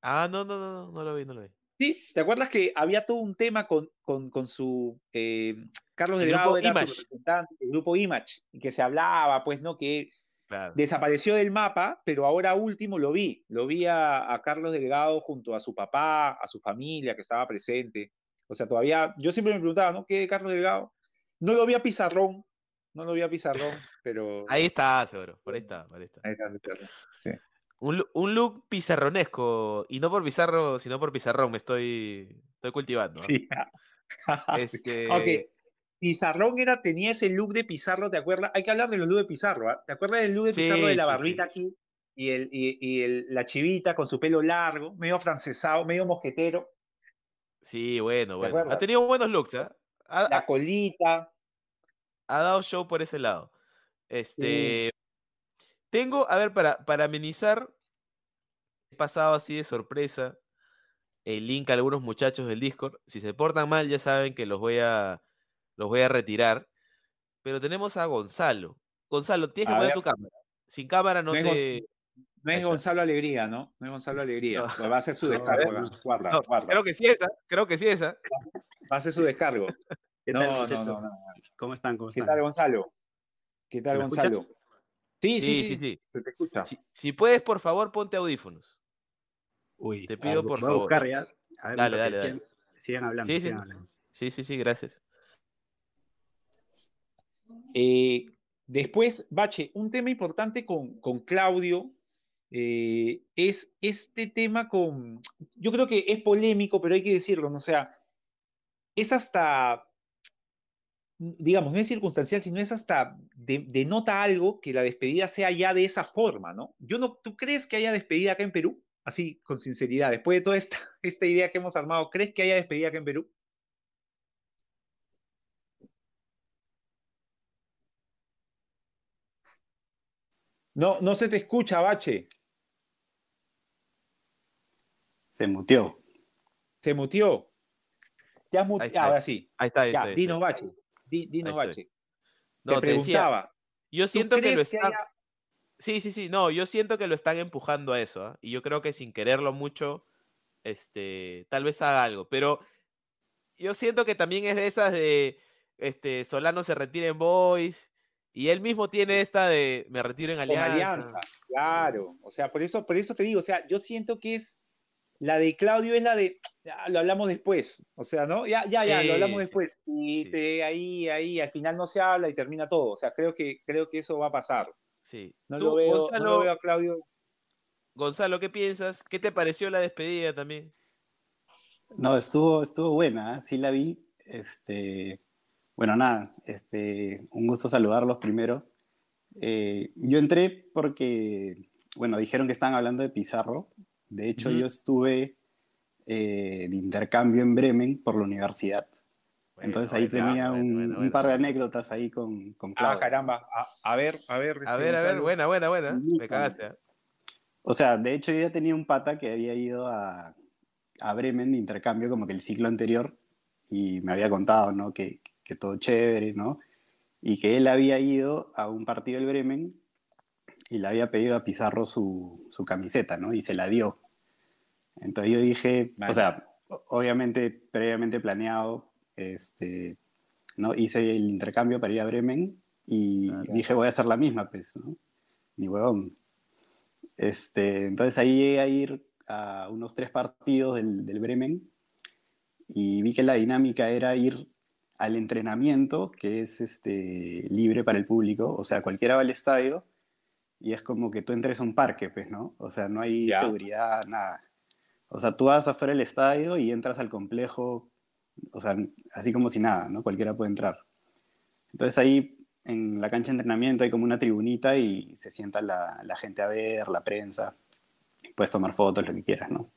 Ah, no, no, no, no lo vi, no lo vi. Sí, ¿te acuerdas que había todo un tema con, con, con su eh, Carlos Delgado era su representante, el grupo Image, y que se hablaba, pues, ¿no? Que Claro. desapareció del mapa, pero ahora último lo vi. Lo vi a, a Carlos Delgado junto a su papá, a su familia que estaba presente. O sea, todavía, yo siempre me preguntaba, ¿no? ¿Qué Carlos Delgado? No lo vi a Pizarrón, no lo vi a Pizarrón, pero... Ahí está, seguro. Por ahí está, por ahí está. Ahí está sí. Un, un look pizarronesco. Y no por pizarro, sino por pizarrón. Me estoy, estoy cultivando. ¿no? Sí. <laughs> Este, Aunque Pizarrón era, tenía ese look de Pizarro, ¿te acuerdas? Hay que hablar de los looks de Pizarro, ¿ah? ¿Te acuerdas del look de Sí, Pizarro de la barbita sí. aquí? Y, el, y, y el- la chivita con su pelo largo, medio francesado, medio mosquetero, Sí, bueno, bueno. Ha tenido buenos looks, ¿ah? Ha, la colita. ha dado show por ese lado. Este. Tengo, a ver, para, para amenizar, he pasado así de sorpresa el link a algunos muchachos del Discord. Si se portan mal, ya saben que los voy a, los voy a retirar. Pero tenemos a Gonzalo. Gonzalo, tienes que A poner ver. tu cámara. Sin cámara no No es te. No es. Gonzalo Alegría, ¿no? No es Gonzalo Alegría. No. Pues <laughs> Va a hacer su descargo. no. Guarda, No, guarda. creo que sí esa, creo que sí esa. <laughs> Va a hacer su descargo. ¿Qué No, tal, no, no, no. ¿Cómo están? ¿Cómo ¿Qué están? tal, Gonzalo? ¿Qué tal, ¿Se me escucha? Sí, sí, Sí, sí, sí, sí. Se te escucha. Si, si puedes, por favor, ponte audífonos. Uy, Te a pido, por voy a favor. buscar ya. A ver, Dale, dale. Sigan, sigan hablando, Sí, sí. sigan hablando. Sí, sí, sí, gracias. Eh, después, Bache, un tema importante con, con Claudio eh, es este tema con, yo creo que es polémico, pero hay que decirlo, ¿no? O sea, es hasta, digamos, no es circunstancial, sino es hasta, de- denota algo que la despedida sea ya de esa forma, ¿no? Yo no, ¿tú crees que haya despedida acá en Perú? Así, con sinceridad, después de toda esta, <laughs> esta idea que hemos armado, ¿crees que haya despedida acá en Perú? No, no se te escucha, Bache. Se muteó. Se mutió. Te has ahora sí. Ahí está, ahí Ya, está, ahí. Bache. Di- dinos, Ahí estoy. Bache. No, te te decía, preguntaba. yo ¿tú siento que lo que están. haya- Sí, sí, sí, no, yo siento que lo están empujando a eso, ¿ah? Y yo creo que sin quererlo mucho, este, tal vez haga algo, pero yo siento que también es de esas de, este, Solano se retira en Boys, y él mismo tiene esta de, me retiro en con Alianza. Alianza? Claro. O sea, por eso, por eso te digo, o sea, yo siento que es la de Claudio es la de, ya, lo hablamos después. O sea, ¿no? Ya, ya, ya, Sí, lo hablamos sí, después. Y sí. te, ahí, ahí, al final no se habla y termina todo. O sea, creo que, creo que eso va a pasar. Sí. No, Tú, lo veo, no lo veo a Claudio. Gonzalo, ¿qué piensas? ¿Qué te pareció la despedida también? No, estuvo, estuvo buena, ¿eh? sí la vi. Este, bueno, nada, este, un gusto saludarlos primero. Eh, yo entré porque, bueno, dijeron que estaban hablando de Pizarro. De hecho, yo estuve eh, de intercambio en Bremen por la universidad. Entonces ahí bueno, tenía bueno, un, bueno, un bueno, par de anécdotas ahí con, con Ah, caramba. A, a ver, a ver. A este, ver, a ver, buena, buena, buena. Me cagaste. ¿ah? O sea, de hecho yo ya tenía un pata que había ido a, a Bremen de intercambio como que el ciclo anterior y me había contado, ¿no? Que, que todo chévere, ¿no? Y que él había ido a un partido del Bremen y le había pedido a Pizarro su, su camiseta, ¿no? Y se la dio. Entonces yo dije, Vale. o sea, obviamente previamente planeado, este, ¿no? Hice el intercambio para ir a Bremen y Claro. dije, voy a hacer la misma, pues, ¿no? Ni huevón. Este, entonces ahí llegué a ir a unos tres partidos del, del Bremen y vi que la dinámica era ir al entrenamiento, que es este, libre para el público, o sea, cualquiera va al estadio y es como que tú entres a un parque, pues, ¿no? O sea, no hay Ya. seguridad, nada. O sea, tú vas afuera del estadio y entras al complejo, o sea, así como si nada, ¿no? Cualquiera puede entrar. Entonces ahí en la cancha de entrenamiento hay como una tribunita y se sienta la, gente a ver, la prensa, puedes tomar fotos, lo que quieras, ¿no?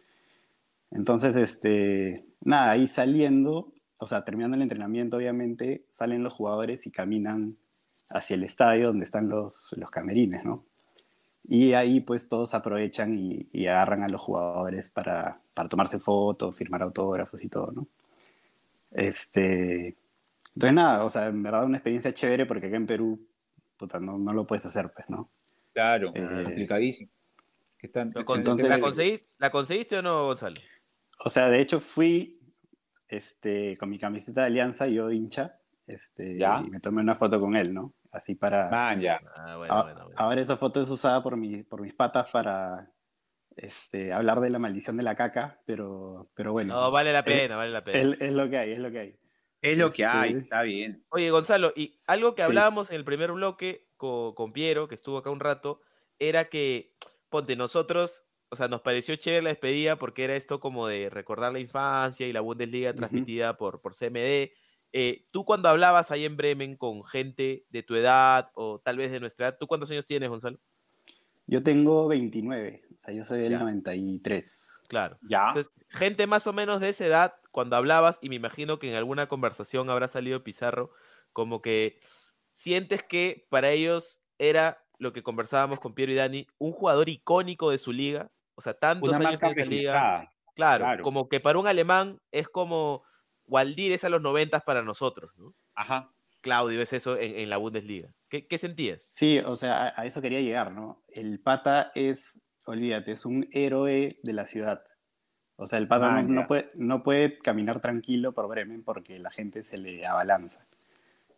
Entonces, este, nada, ahí saliendo, o sea, terminando el entrenamiento, obviamente, salen los jugadores y caminan hacia el estadio donde están los, los camerines, ¿no? Y ahí pues todos aprovechan y, y agarran a los jugadores para, para tomarse fotos, firmar autógrafos y todo, ¿no? Este, entonces nada, o sea, en verdad una experiencia chévere porque acá en Perú, puta, no, no lo puedes hacer, pues, ¿no? Claro, Eh, complicadísimo. Que están, Lo están- con- Entonces- ¿La, conseguiste, ¿La conseguiste o no, Gonzalo? O sea, de hecho fui este, con mi camiseta de Alianza, yo hincha, este, Ya. y me tomé una foto con él, ¿no? Así para... Man, ya. Ah, bueno, A- bueno, bueno. Ahora esa foto es usada por, mi- por mis patas para este, hablar de la maldición de la caca, pero, pero bueno, No, vale la es- pena, vale la pena. es, es lo que hay, es lo que hay. Es lo que Este- hay, está bien. Oye, Gonzalo, y algo que Sí. hablábamos en el primer bloque co- con, Piero, que estuvo acá un rato, era que, ponte, nosotros, o sea, nos pareció chévere la despedida porque era esto como de recordar la infancia y la Bundesliga transmitida por, por CMD. Eh, tú cuando hablabas ahí en Bremen con gente de tu edad o tal vez de nuestra edad, ¿tú cuántos años tienes, Gonzalo? Yo tengo 29, o sea, yo soy del Ya. 93. Claro. Ya. Entonces, gente más o menos de esa edad, cuando hablabas, y me imagino que en alguna conversación habrá salido Pizarro, como que sientes que para ellos era lo que conversábamos con Piero y Dani, un jugador icónico de su liga, o sea, tantos Una años marca en esa liga, claro. como que para un alemán es como Waldir es a los noventas para nosotros, ¿no? Ajá. Claudio es eso en, en la Bundesliga. ¿Qué, qué sentías? Sí, o sea, a, a eso quería llegar, ¿no? El pata es, olvídate, es un héroe de la ciudad. O sea, el pata no, no puede, no puede caminar tranquilo por Bremen porque la gente se le abalanza.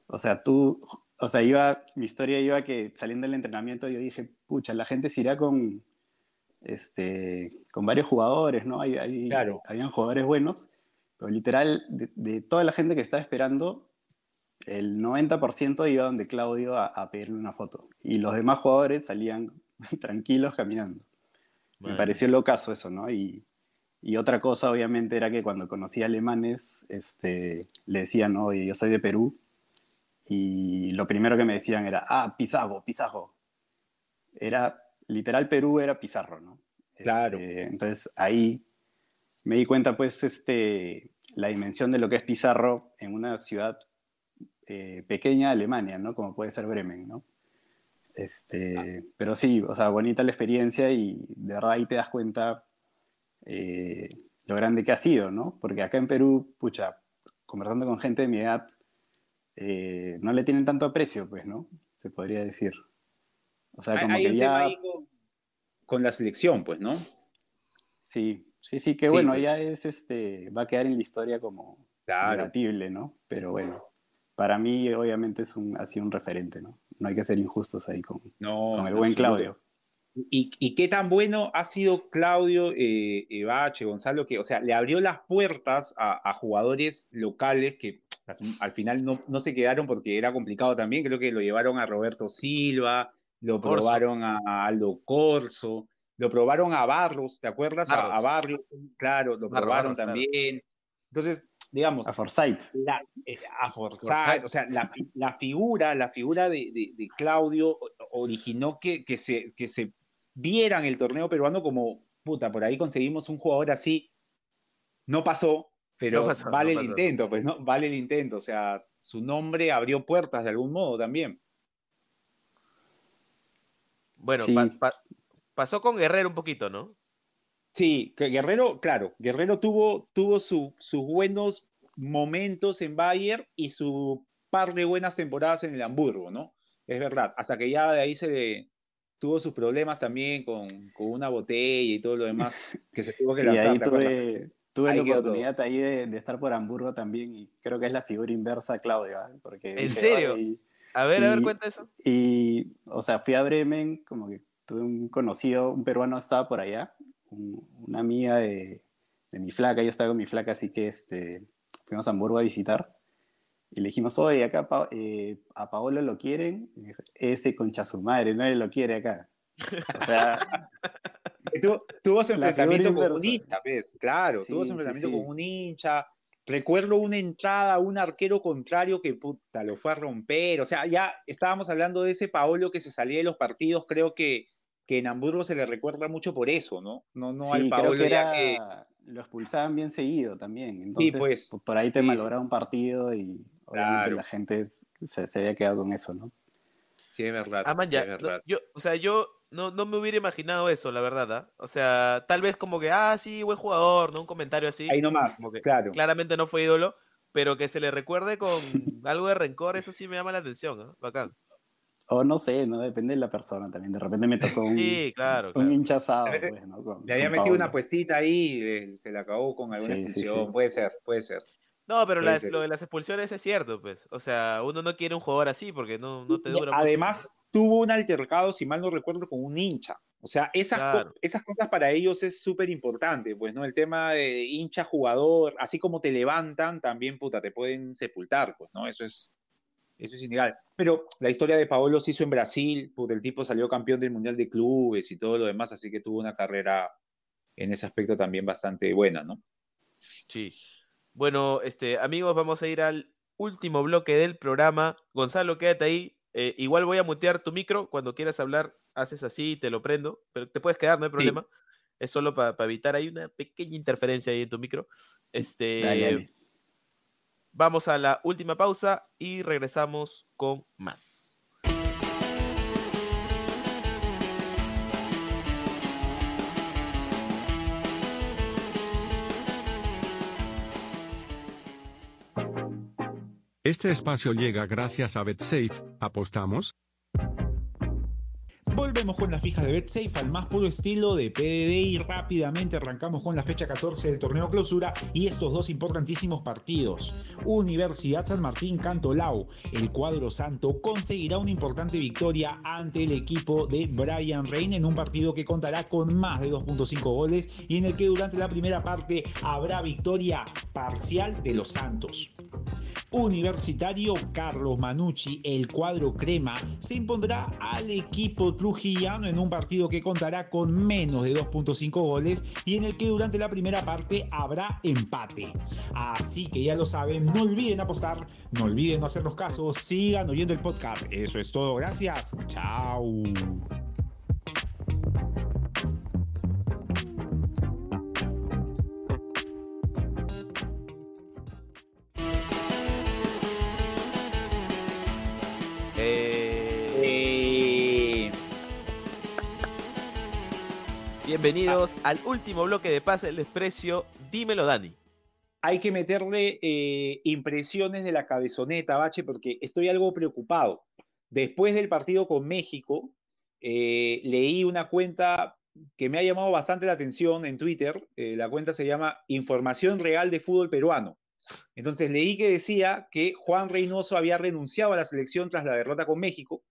O sea, tú, o sea, iba, mi historia iba que saliendo del entrenamiento yo dije, pucha, la gente se irá con, este, con varios jugadores, ¿no? Hay, hay- Claro. Habían jugadores buenos, pero literal, de, de toda la gente que estaba esperando, el 90% iba donde Claudio a, a pedirle una foto. Y los demás jugadores salían <laughs> tranquilos caminando. Me pareció locazo eso, ¿no? Y, y otra cosa, obviamente, era que cuando conocí alemanes, este, le decían, ¿no? Oye, yo soy de Perú. Y lo primero que me decían era, ah, Pizarro, Pizarro. Era, literal, Perú era Pizarro, ¿no? Claro. Este, entonces ahí me di cuenta, pues, este, la dimensión de lo que es Pizarro en una ciudad eh, pequeña de Alemania, ¿no? Como puede ser Bremen, ¿no? Este, pero sí, o sea, bonita la experiencia y de verdad ahí te das cuenta eh, lo grande que ha sido, ¿no? Porque acá en Perú, pucha, conversando con gente de mi edad, eh, no le tienen tanto aprecio, pues, ¿no? Se podría decir. O sea, Hay, como hay que un ya... tema ahí con, con la selección, pues, ¿no? Sí, sí, sí, que Sí, bueno, pues. ya es, este, va a quedar en la historia como Claro. debatible, ¿no? Pero bueno, para mí obviamente es un, ha sido un referente, ¿no? No hay que ser injustos ahí con, No, con el en buen. Claudio. ¿Y, y qué tan bueno ha sido Claudio eh, Ebache, Gonzalo, que, o sea, le abrió las puertas a, a jugadores locales que al final no, no se quedaron porque era complicado también. Creo que lo llevaron a Roberto Silva, lo Corso. probaron a Aldo Corso, lo probaron a Barros, ¿te acuerdas? A- A, Barros. Barrios, claro, lo Barros, probaron Barros, claro. también. Entonces, digamos, A Forsyth. la, eh, a Forsyth, Forsyth. o sea, la, fi- la figura, la figura de, de- de Claudio originó que, que, se, que se vieran el torneo peruano como, puta, por ahí conseguimos un jugador así, no pasó, pero No pasó, vale no el pasó. intento, pues, ¿no? Vale el intento, o sea, su nombre abrió puertas de algún modo también. Bueno, Sí. pa- pa- pasó con Guerrero un poquito, ¿no? Sí, que Guerrero, claro, Guerrero tuvo, tuvo su- sus buenos momentos en Bayern y su par de buenas temporadas en el Hamburgo, ¿no? Es verdad, hasta que ya de ahí se le- tuvo sus problemas también con, con una botella y todo lo demás <laughs> que se tuvo que Sí, lanzar, ahí tuve, tuve Ahí la todo. oportunidad ahí de, de estar por Hamburgo también y creo que es la figura inversa a Claudio, ¿ah? Porque ¿En dije, serio? "Ay", A ver, a ver, cuenta eso. Y, o sea, fui a Bremen, como que tuve un conocido, un peruano estaba por allá, un- una amiga de, de mi flaca, yo estaba con mi flaca, así que este, fuimos a Hamburgo a visitar. Y le dijimos, oye, acá Pa- eh, a Paolo lo quieren. Ese concha su madre, nadie lo quiere acá. O sea, <laughs> Tuvo, tuvo su enfrentamiento con un hincha, ¿ves? Claro, tuvo su enfrentamiento sí. con un hincha. Recuerdo una entrada un arquero contrario que puta, lo fue a romper. O sea, ya estábamos hablando de ese Paolo que se salía de los partidos. Creo que, que en Hamburgo se le recuerda mucho por eso, ¿no? No, no al sí, creo Paolo que ya era, que. lo expulsaban bien seguido también. Entonces, pues. por ahí te Sí, sí. malograba un partido y obviamente Claro. la gente se, se había quedado con eso, ¿no? Sí, es verdad. Ah, man, sí, ya. es no, verdad. yo, o sea, yo no, no me hubiera imaginado eso, la verdad. ¿ah? O sea, tal vez como que, ah, sí, buen jugador, ¿no? Un comentario así. Ahí nomás, como que claro. Claramente no fue ídolo, pero que se le recuerde con <laughs> algo de rencor, eso sí me llama la atención, ¿ah? Bacán. O no sé, no depende de la persona también. De repente me tocó <laughs> un, Sí, claro, un claro. hincha asado, De repente pues, ¿no? Con- Le había metido Paolo. una puestita ahí y le- se la acabó con alguna Sí, expulsión. sí. Puede ser, puede ser. No, pero ser. lo de las expulsiones es cierto, pues. O sea, uno no quiere un jugador así porque no, no te dura mucho. Además, tuvo un altercado, si mal no recuerdo, con un hincha. O sea, esas, co- esas cosas para ellos es súper importante, pues, ¿no? El tema de hincha jugador, así como te levantan, también, puta, te pueden sepultar, pues, ¿no? Eso es, eso es ilegal. Pero la historia de Paolo se hizo en Brasil, puta, el tipo salió campeón del Mundial de Clubes y todo lo demás, así que tuvo una carrera en ese aspecto también bastante buena, ¿no? Sí. Bueno, este, amigos, vamos a ir al último bloque del programa. Gonzalo, quédate ahí. Eh, igual voy a mutear tu micro. Cuando quieras hablar, haces así, te lo prendo. Pero te puedes quedar, no hay problema. Es solo para evitar ahí una pequeña interferencia ahí en tu micro. Este, Dale, dale. Vamos a la última pausa y regresamos con más. Este espacio llega gracias a BetSafe. ¿Apostamos? Volvemos con las fijas de BetSafe al más puro estilo de PDD y rápidamente arrancamos con la fecha 14 del torneo clausura y estos dos importantísimos partidos. Universidad San Martín Cantolao. El cuadro santo conseguirá una importante victoria ante el equipo de Brian Rein en un partido que contará con más de 2.5 goles y en el que durante la primera parte habrá victoria parcial de los Santos. Universitario Carlos Manucci, el cuadro crema, se impondrá al equipo trujillano en un partido que contará con menos de 2.5 goles y en el que durante la primera parte habrá empate. Así que ya lo saben, no olviden apostar, no olviden no hacernos caso, sigan oyendo el podcast. Eso es todo, gracias. Chao. Bienvenidos al último bloque de Pase el Desprecio. Dímelo, Dani. hay que meterle eh, impresiones de la cabezoneta, Bache, porque estoy algo preocupado. Después del partido con México, eh, leí una cuenta que me ha llamado bastante la atención en Twitter. eh, la cuenta se llama Información Real de Fútbol Peruano. Entonces leí que decía que Juan Reynoso había renunciado a la selección tras la derrota con México.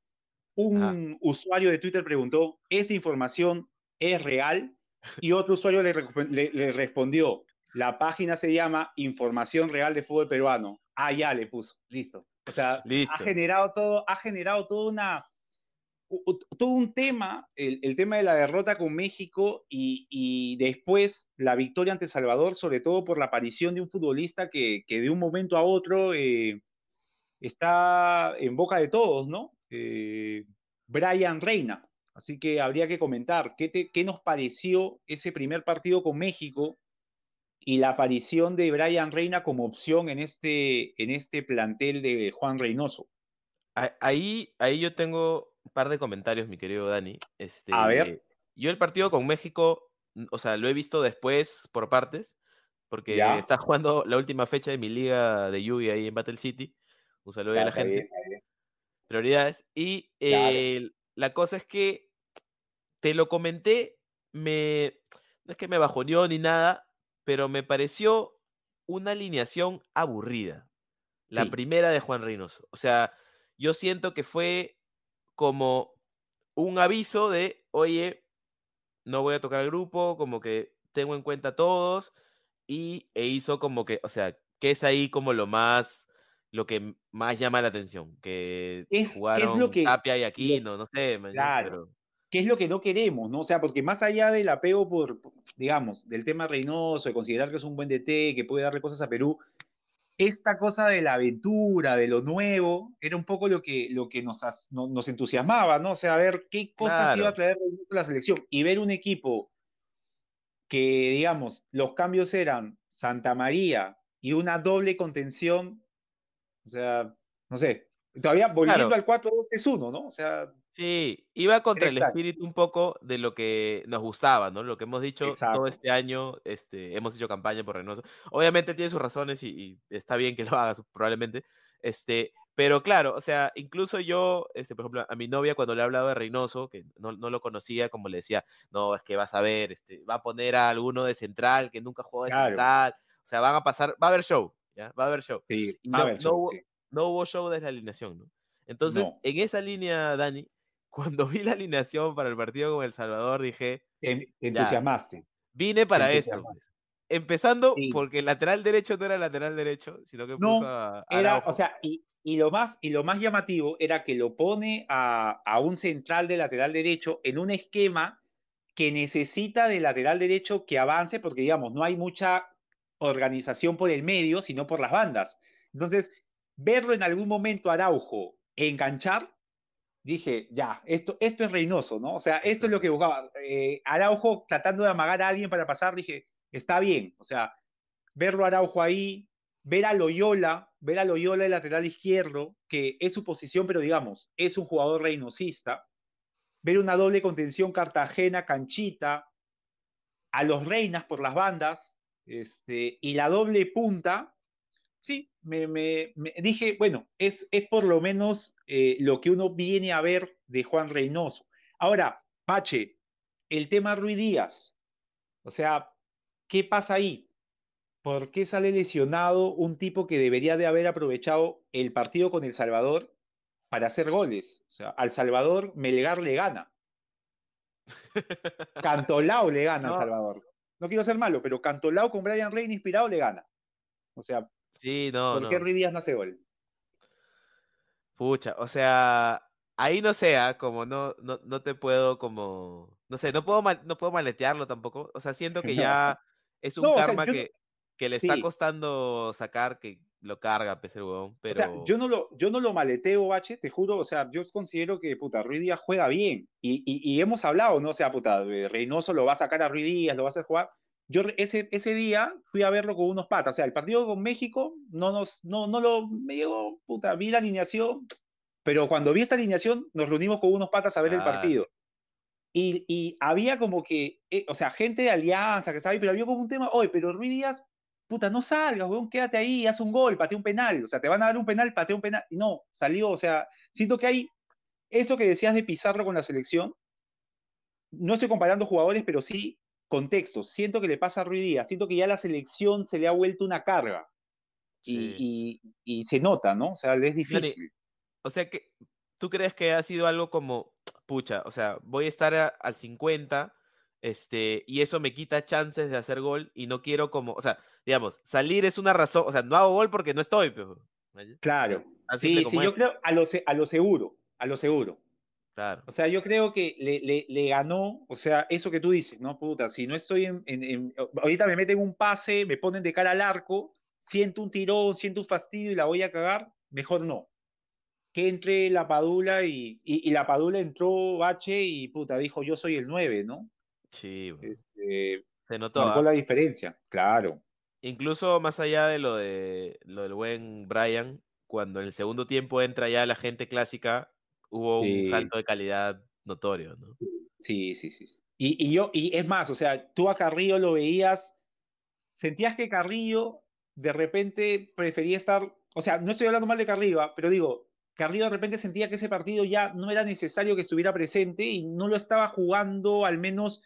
Un usuario de Twitter preguntó, ¿esta información es real? Y otro usuario le, le- le respondió, la página se llama Información Real de Fútbol Peruano. Ah, ya le puso, listo. O sea, Listo. ha generado todo, ha generado toda una, todo un tema, el, el tema de la derrota con México y, y después la victoria ante Salvador, sobre todo por la aparición de un futbolista que, que de un momento a otro eh, está en boca de todos, ¿no? Eh, Brian Reina. Así que habría que comentar qué, te- qué nos pareció ese primer partido con México y la aparición de Brian Reina como opción en este, en este plantel de Juan Reynoso. Ahí, ahí yo tengo un par de comentarios, mi querido Dani. Este, A ver. Yo el partido con México, o sea, lo he visto después por partes, porque Ya. está jugando la última fecha de mi liga de lluvia ahí en Battle City. Un saludo a la gente. bien, está bien. Prioridades. Y eh, la cosa es que te lo comenté, me, no es que me bajoneó ni nada, pero me pareció una alineación aburrida. La Sí. primera de Juan Reynoso. O sea, yo siento que fue como un aviso de, oye, no voy a tocar al grupo, como que tengo en cuenta a todos, y e hizo como que, o sea, que es ahí como lo más, lo que más llama la atención, que Es- ¿qué es lo jugaron que- Tapia y Aquino, no sé. Claro. Pero- ¿Qué es lo que no queremos, no? O sea, porque más allá del apego por, digamos, del tema Reynoso, de considerar que es un buen DT, que puede darle cosas a Perú, esta cosa de la aventura, de lo nuevo, era un poco lo que, lo que nos, no- nos entusiasmaba, ¿no? O sea, ver qué cosas iba a traer la selección y ver un equipo que, digamos, los cambios eran Santa María y una doble contención, o sea, no sé, todavía volviendo Claro. al 4-2-3-1, ¿no? O sea, Sí, iba contra el espíritu un poco de lo que nos gustaba, ¿no? Lo que hemos dicho Exacto. todo este año, este, hemos hecho campaña por Reynoso. Obviamente tiene sus razones y, y está bien que lo hagas, probablemente. Este, pero claro, o sea, incluso yo, este, por ejemplo, a mi novia cuando le hablaba de Reynoso, que no, no lo conocía, como le decía, no, es que vas a ver, este, va a poner a alguno de central que nunca jugó de Claro. central, o sea, van a pasar, va a haber show. ¿ya? Va a haber show. Sí, Y a no, ver, no sí. No hubo show desde la alineación, ¿no? Entonces, No. en esa línea, Dani, <laughs> cuando vi la alineación para el partido con El Salvador, dije, Te, entusiasmaste. vine para esto. Empezando Sí. porque el lateral derecho no era lateral derecho, sino que No, puso a Era, o sea, y, y lo más, y lo más llamativo era que lo pone a, a un central de lateral derecho en un esquema que necesita de lateral derecho que avance, porque digamos, no hay mucha organización por el medio, sino por las bandas. Entonces, verlo en algún momento Araujo enganchar, dije, ya, esto, esto es Reynoso, ¿no? O sea, esto es lo que buscaba. Eh, Araujo tratando de amagar a alguien para pasar, dije, está bien, o sea, verlo a Araujo ahí, ver a Loyola, ver a Loyola el lateral izquierdo, que es su posición, pero digamos, es un jugador reinosista, ver una doble contención Cartagena, Canchita, a los Reinas por las bandas, este, y la doble punta, sí, me, me- me dije, bueno, es, es por lo menos eh, lo que uno viene a ver de Juan Reynoso. Ahora, Pache, el tema Ruiz Díaz, o sea, ¿qué pasa ahí? ¿Por qué sale lesionado un tipo que debería de haber aprovechado el partido con El Salvador para hacer goles? O sea, al Salvador Melgar le gana. Cantolao le gana <laughs> No. al Salvador. No quiero ser malo, pero Cantolao con Brian Reina inspirado le gana. O sea, Sí, no, ¿por qué. Ruiz Díaz no hace gol? Pucha, o sea, ahí no sea, como no, no, no te puedo como, no sé, no puedo mal- no puedo maletearlo tampoco. O sea, siento que ya <laughs> es un No, o sea, karma yo que, que le está costando sacar, que lo carga, pese el huevón, O sea, pero yo no lo, yo no lo maleteo, H, te juro, o sea, yo considero que, puta, Ruiz Díaz juega bien. Y, y, y hemos hablado, ¿no? O sea, puta, Reynoso lo va a sacar a Ruiz Díaz, lo va a hacer jugar. Yo ese, ese día fui a verlo con unos patas. O sea, el partido con México no nos, no, no lo, me llegó, puta, vi la alineación, pero cuando vi esta alineación nos reunimos con unos patas a ver el Claro. partido. Y, y había como que, eh, o sea, gente de Alianza que ahí, pero había como un tema, oye, pero Ruiz Díaz, puta, no salgas, weón, quédate ahí, haz un gol, patea un penal, o sea, te van a dar un penal, patea un penal. Y no, salió, o sea, siento que hay eso que decías de Pizarro con la selección, no estoy comparando jugadores, pero sí contextos. Siento que le pasa a Díaz, siento que ya la selección se le ha vuelto una carga. Y, Sí. y- y se nota, ¿no? O sea, le es difícil. O sea que, ¿tú crees que ha sido algo como, pucha, o sea, voy a estar a- al 50, este, y eso me quita chances de hacer gol y no quiero como, o sea, digamos, salir es una razón, o sea, no hago gol porque no estoy, pero, Claro. Sí, sí, yo creo a lo, a lo seguro, a lo seguro. Claro. O sea, yo creo que le, le- le ganó, o sea, eso que tú dices, ¿no? Puta, si no estoy en, en- en- Ahorita me meten un pase, me ponen de cara al arco, siento un tirón, siento un fastidio y la voy a cagar, mejor no. Que entre la Padula y, y, y la Padula entró H y puta, dijo yo soy el 9, ¿no? Sí, weón. Este, se notó. marcó ¿ah? la diferencia, claro. Incluso más allá de lo de lo del buen Brian, cuando en el segundo tiempo entra ya la gente clásica, hubo un salto de calidad notorio, ¿no? Sí, sí, sí. sí. Y, y yo, y es más, o sea, tú a Carrillo lo veías, sentías que Carrillo de repente prefería estar, o sea, no estoy hablando mal de Carrillo, ah, pero digo, Carrillo de repente sentía que ese partido ya no era necesario que estuviera presente y no lo estaba jugando al menos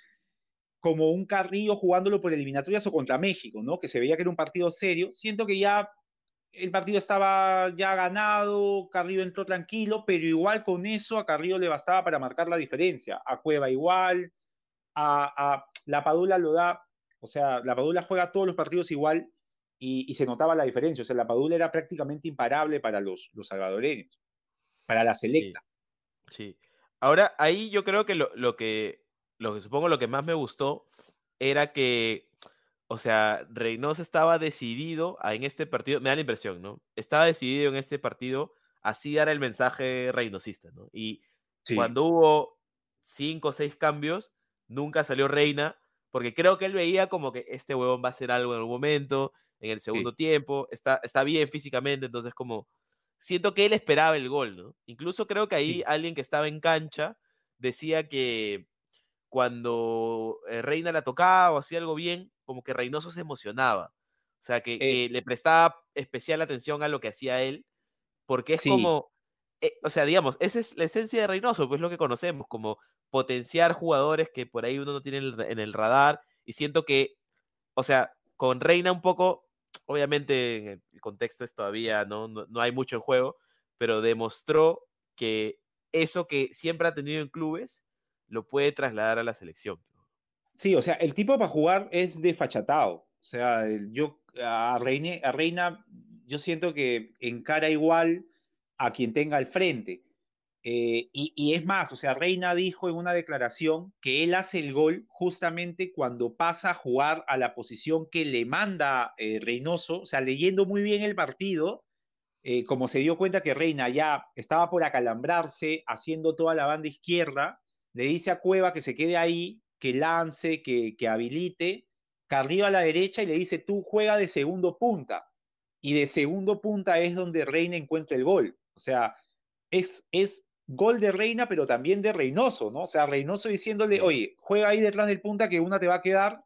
como un Carrillo jugándolo por eliminatorias o contra México, ¿no? Que se veía que era un partido serio. Siento que ya el partido estaba ya ganado, Carrillo entró tranquilo, pero igual con eso a Carrillo le bastaba para marcar la diferencia. A Cueva igual, a, la Padula lo da, o sea, la Padula juega todos los partidos igual y, se notaba la diferencia. O sea, la Padula era prácticamente imparable para los, salvadoreños, para la selecta. Sí. Ahora, ahí yo creo que que, lo que supongo lo que más me gustó era que, o sea, Reynoso estaba decidido a, en este partido, me da la impresión, ¿no? Estaba decidido en este partido así dar el mensaje reinosista, ¿no? Y Sí. cuando hubo cinco o seis cambios, nunca salió Reina, porque creo que él veía como que este huevón va a hacer algo en algún momento, en el segundo tiempo, está, está bien físicamente, entonces como siento que él esperaba el gol, ¿no? Incluso creo que ahí Sí. alguien que estaba en cancha decía que cuando eh, Reina la tocaba o hacía algo bien, como que Reynoso se emocionaba. O sea, que, Eh. que le prestaba especial atención a lo que hacía él, porque es Sí. como, eh, o sea, digamos, esa es la esencia de Reynoso, pues lo que conocemos, como potenciar jugadores que por ahí uno no tiene en el, radar, y siento que, o sea, con Reina un poco obviamente en el contexto es todavía, ¿no? No, no hay mucho en juego, pero demostró que eso que siempre ha tenido en clubes lo puede trasladar a la selección. Sí, o sea, el tipo para jugar es desfachatado. O sea, yo a a Reina, yo siento que encara igual a quien tenga al frente. Eh, y, y es más, o sea, Reina dijo en una declaración que él hace el gol justamente cuando pasa a jugar a la posición que le manda eh, Reynoso, o sea, leyendo muy bien el partido, eh, como se dio cuenta que Reina ya estaba por acalambrarse, haciendo toda la banda izquierda, le dice a Cueva que se quede ahí, que lance, que, que habilite, Carrillo a la derecha y le dice, tú juega de segundo punta. Y de segundo punta es donde Reina encuentra el gol. O sea, es, es gol de Reina, pero también de Reynoso, ¿no? O sea, Reynoso diciéndole, oye, juega ahí detrás del punta que una te va a quedar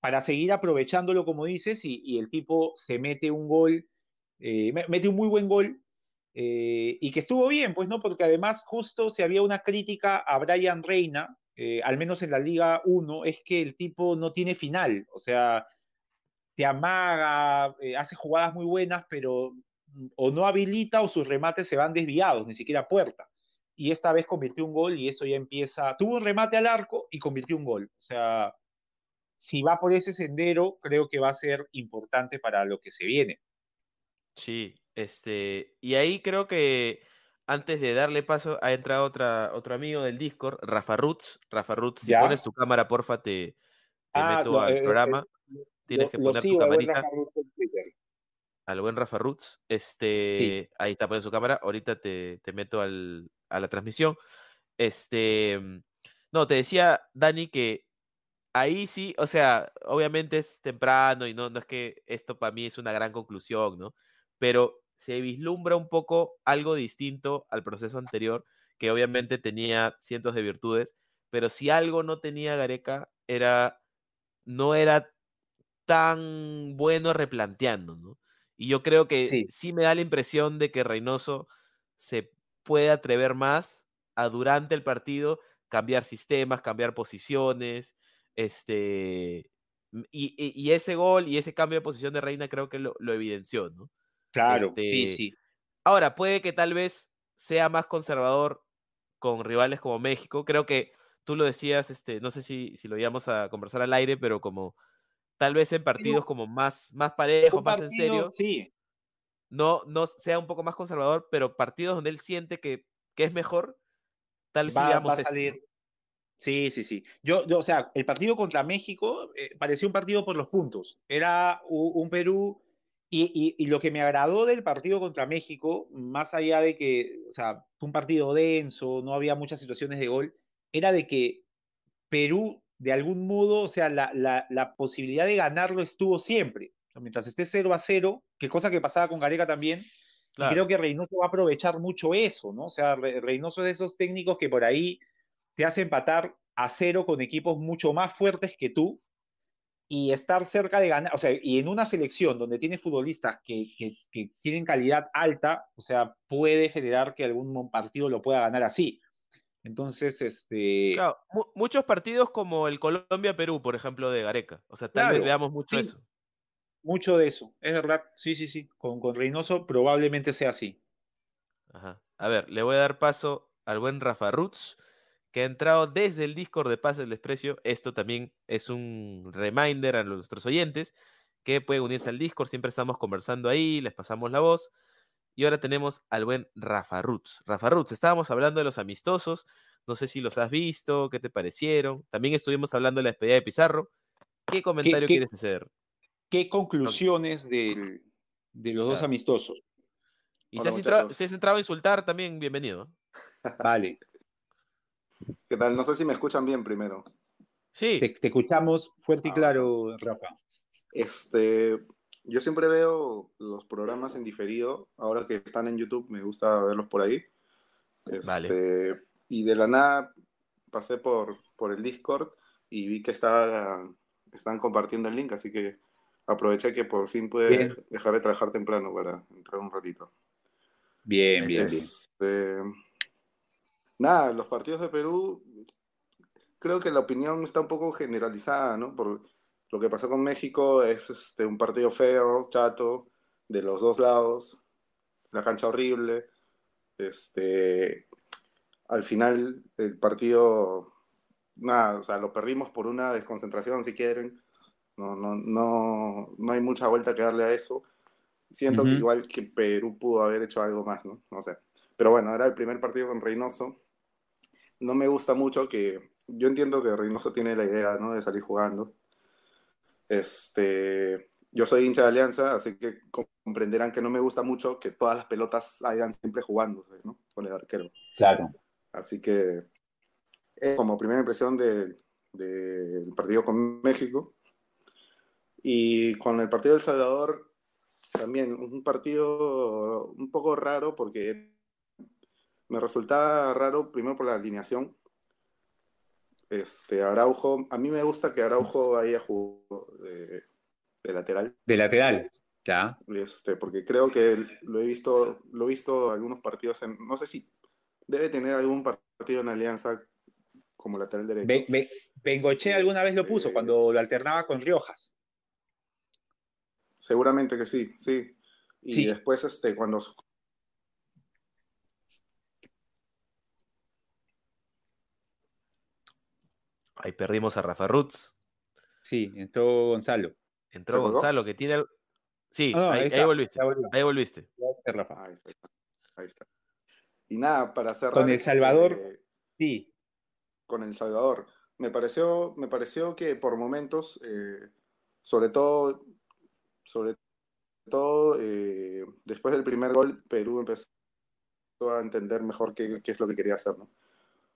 para seguir aprovechándolo, como dices, y, y el tipo se mete un gol, eh, me- mete un muy buen gol, eh, y que estuvo bien, pues, ¿no? Porque además justo si había una crítica a Brian Reina, eh, al menos en la Liga 1, es que el tipo no tiene final, o sea, te amaga, eh, hace jugadas muy buenas, pero o no habilita o sus remates se van desviados, ni siquiera puerta. Y esta vez convirtió un gol y eso ya empieza. Tuvo un remate al arco y convirtió un gol. O sea, si va por ese sendero, creo que va a ser importante para lo que se viene. Sí, este, y ahí creo que antes de darle paso ha entrado otra, otro amigo del Discord, Rafa Roots. Rafa Roots, si ¿Ya? pones tu cámara, porfa, te, te Ah, meto al eh, eh, programa. Tienes Lo- que poner tu camarita. Al buen Rafa Roots. Este, ahí está poniendo su cámara. Ahorita te, te meto al, a la transmisión. Este, no, te decía, Dani, que ahí sí, o sea, obviamente es temprano y no, no es que esto para mí es una gran conclusión, ¿no? Pero se vislumbra un poco algo distinto al proceso anterior, que obviamente tenía cientos de virtudes, pero si algo no tenía Gareca, era, no era tan bueno replanteando, ¿no? Y yo creo que Sí. sí me da la impresión de que Reynoso se puede atrever más a durante el partido cambiar sistemas, cambiar posiciones, este, m- y, y- y ese gol y ese cambio de posición de Reina creo que lo, lo evidenció, ¿no? Claro, sí, Este, sí. Ahora, puede que tal vez sea más conservador con rivales como México. Creo que tú lo decías, este, no sé si, si lo íbamos a conversar al aire, pero como tal vez en partidos como más, más parejos, más en serio, Sí, no, no sea un poco más conservador, pero partidos donde él siente que, que es mejor, tal vez sí va, a salir. Sí, sí, sí. Yo, yo, o sea, el partido contra México eh, parecía un partido por los puntos. Era un, Perú. Y, y- y lo que me agradó del partido contra México, más allá de que, o sea, fue un partido denso, no había muchas situaciones de gol, era de que Perú, de algún modo, o sea, la, la, la posibilidad de ganarlo estuvo siempre. O sea, mientras esté 0 a 0, que cosa que pasaba con Gareca también, Claro. creo que Reynoso va a aprovechar mucho eso, ¿no? O sea, Re- Reynoso es de esos técnicos que por ahí te hace empatar a cero con equipos mucho más fuertes que tú y estar cerca de ganar, o sea, y en una selección donde tienes futbolistas que, que, que tienen calidad alta, o sea, puede generar que algún partido lo pueda ganar así. Entonces, este, Claro, mu- muchos partidos como el Colombia-Perú, por ejemplo, de Gareca. O sea, tal vez veamos mucho sí. eso. mucho de eso, es verdad, sí, sí, sí, con, con Reynoso probablemente sea así. Ajá. A ver, le voy a dar paso al buen Rafa Roots, que ha entrado desde el Discord de Paz del Desprecio. Esto también es un reminder a nuestros oyentes que pueden unirse al Discord. Siempre estamos conversando ahí, les pasamos la voz. Y ahora tenemos al buen Rafa Roots. Rafa Roots, estábamos hablando de los amistosos. No sé si los has visto, qué te parecieron. También estuvimos hablando de la despedida de Pizarro. ¿Qué comentario qué- quieres hacer? ¿Qué conclusiones del- de los dos amistosos? Y Hola, si has, entrado, si has entrado a insultar, también bienvenido. Vale, ¿Qué tal? No sé si me escuchan bien primero. Sí, te, te escuchamos fuerte y Ah, claro, Rafa. Este, yo siempre veo los programas en diferido. Ahora que están en YouTube, me gusta verlos por ahí. Este, Vale. Y de la nada pasé por, por el Discord y vi que estaba, están compartiendo el link, así que aproveché que por fin pude Bien. dejar de trabajar temprano para entrar un ratito. Bien, bien, bien. Nada, los partidos de Perú, creo que la opinión está un poco generalizada, ¿no? Por, lo que pasó con México es este, un partido feo, chato, de los dos lados, la cancha horrible. Este, al final el partido, nada, o sea, lo perdimos por una desconcentración, si quieren. No, no, no, no hay mucha vuelta que darle a eso. Siento que igual que Perú pudo haber hecho algo más, ¿no? No sé. Pero bueno, era el primer partido con Reynoso. No me gusta mucho que. Yo entiendo que Reynoso tiene la idea, ¿no? De salir jugando. Este. Yo soy hincha de Alianza, así que comprenderán que no me gusta mucho que todas las pelotas hayan siempre jugando, ¿no? Con el arquero. Claro. Así que, eh, como primera impresión de- del partido con México. Y con el partido del Salvador, también un partido un poco raro porque me resultaba raro primero por la alineación. Este, Araujo, a mí me gusta que Araujo haya jugado de, de lateral. De lateral. Ya. Este, porque creo que lo he visto, lo he visto algunos partidos en, no sé si debe tener algún partido en Alianza como lateral derecho. Be- Be- Bengoche alguna vez lo puso Este- cuando lo alternaba con Riojas. Seguramente que sí, sí. Y Sí. después, este, cuando Ahí perdimos a Rafa Roots. Sí, entró Gonzalo. Entró. Gonzalo, que tiene... Sí, Ah, no, ahí, ahí ahí está, volviste. Ahí volviste. Rafa. ahí está, ahí está. Y nada, para cerrar Con El este, Salvador. Sí. con El Salvador, me pareció, me pareció que por momentos, eh, sobre todo, sobre todo eh, después del primer gol, Perú empezó a entender mejor qué, qué es lo que quería hacer, ¿no?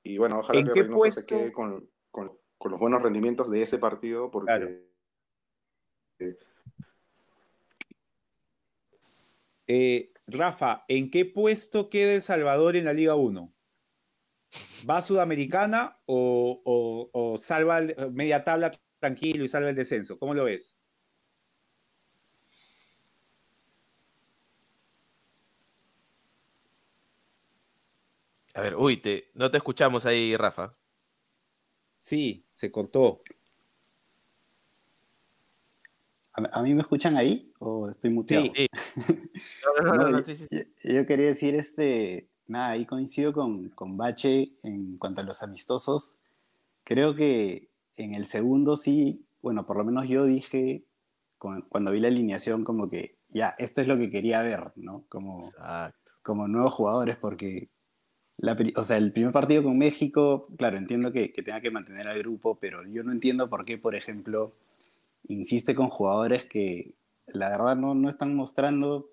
Y bueno, ojalá ¿En que qué Reynoso se puesto? quede con, con- con los buenos rendimientos de ese partido, porque Claro. eh, Eh, Rafa, ¿en qué puesto queda El Salvador en la Liga 1? ¿Va a Sudamericana o, o- o salva el- media tabla tranquilo y salva el descenso? ¿Cómo lo ves? A ver, uy, te, no te escuchamos ahí, Rafa. Sí, se cortó. ¿A, a mí me escuchan ahí o estoy muteado? Sí. No, no, no, <laughs> No, no, yo, sí, sí. yo- yo quería decir, este, nada, ahí coincido con, con Bache en cuanto a los amistosos. Creo que en el segundo sí, bueno, por lo menos yo dije, con- cuando vi la alineación, como que ya, esto es lo que quería ver, ¿no? Como, Exacto. como nuevos jugadores, porque la, o sea, el primer partido con México, claro, entiendo que, que tenga que mantener al grupo, pero yo no entiendo por qué, por ejemplo, insiste con jugadores que la verdad no, no están mostrando,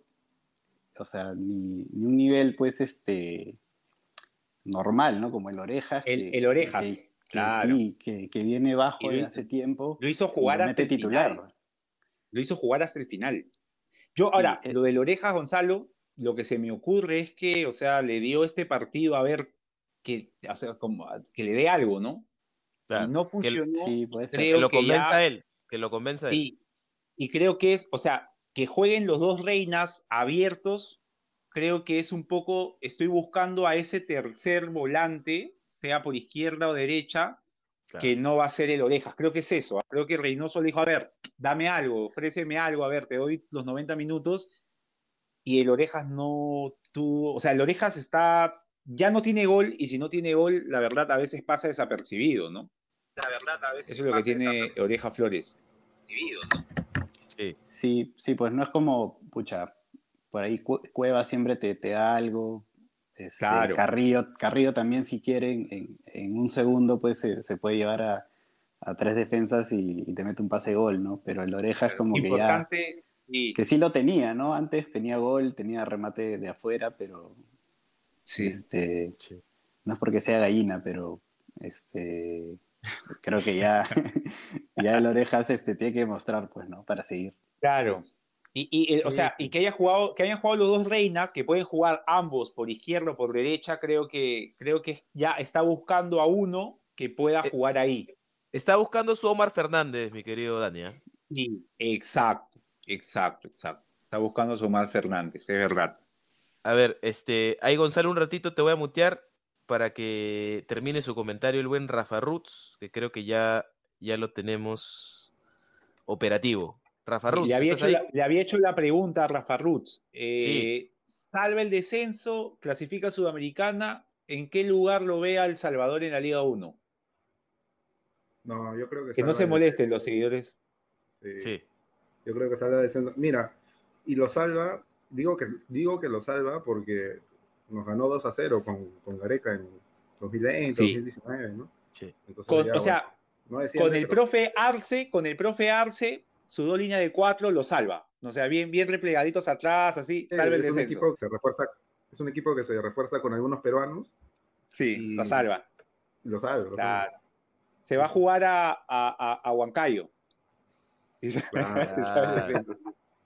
o sea, ni, ni un nivel, pues, este, normal, ¿no? Como el Orejas. El- que- el Orejas, que- claro. sí, que, que viene bajo de hace tiempo. Lo hizo jugar hasta el titular. final. Lo hizo jugar hasta el final. Yo, Sí, ahora, eh. lo del Orejas Gonzalo, lo que se me ocurre es que, o sea, le dio este partido a ver que, o sea, como, que le dé algo, ¿no? Claro, y no que- funcionó. Sí, puede ser. Que creo lo que convenza ya- él. Que lo convenza él. Sí, y creo que es, o sea, que jueguen los dos reinas abiertos, creo que es un poco, estoy buscando a ese tercer volante, sea por izquierda o derecha, Claro. que no va a ser el Orejas. Creo que es eso. Creo que Reynoso le dijo, a ver, dame algo, ofréceme algo, a ver, te doy los 90 minutos. Y el Orejas no tuvo, o sea, el Orejas está, ya no tiene gol, y si no tiene gol, la verdad a veces pasa desapercibido, ¿no? La verdad a veces Eso es lo que tiene Oreja Flores. Sí. Sí, sí, pues no es como, pucha, por ahí Cu- Cueva siempre te, te da algo. este, Claro. Carrillo, Carrillo también, si quieren, en, en un segundo pues se, se puede llevar a, a tres defensas y, y te mete un pase gol, ¿no? Pero el Oreja es como que ya, Que sí lo tenía, ¿no? Antes tenía gol, tenía remate de afuera, pero sí. este, Sí. no es porque sea gallina, pero este, creo que ya, <laughs> ya el Orejas este, tiene que demostrar, pues, ¿no? Para seguir. Claro. Y, y, eh, o sea, y que haya jugado, que hayan jugado los dos reinas, que pueden jugar ambos por izquierda o por derecha, creo que, creo que ya está buscando a uno que pueda Eh, jugar ahí. Está buscando su Omar Fernández, mi querido Dani. ¿ah? Sí, exacto, exacto, exacto. Está buscando a Omar Fernández, es verdad. A ver, este, ahí Gonzalo, un ratito te voy a mutear para que termine su comentario el buen Rafa Roots, que creo que ya, ya lo tenemos operativo. Rafa Ruz, le, había ¿estás hecho la, le había hecho la pregunta a Rafa Ruz. Eh, Salva el descenso, clasifica a Sudamericana. ¿En qué lugar lo ve a El Salvador en la Liga 1? No, yo creo que Que no se el molesten los seguidores. Sí. Yo creo que salva el descenso. Mira, y lo salva, digo que, digo que lo salva porque nos ganó 2 a 0 con, con Gareca en 2020, Sí. 2019, ¿no? Sí. Entonces, Con- ya, o sea, no con el pero- profe Arce, con el profe Arce, su dos líneas de cuatro lo salva. O sea, bien, bien replegaditos atrás, así, Sí, salva el es un equipo que se refuerza, es un equipo que se refuerza con algunos peruanos Sí, lo salva. lo sabe, lo Claro. sabe. Se va a jugar a, a, a, a Huancayo. Y. <laughs>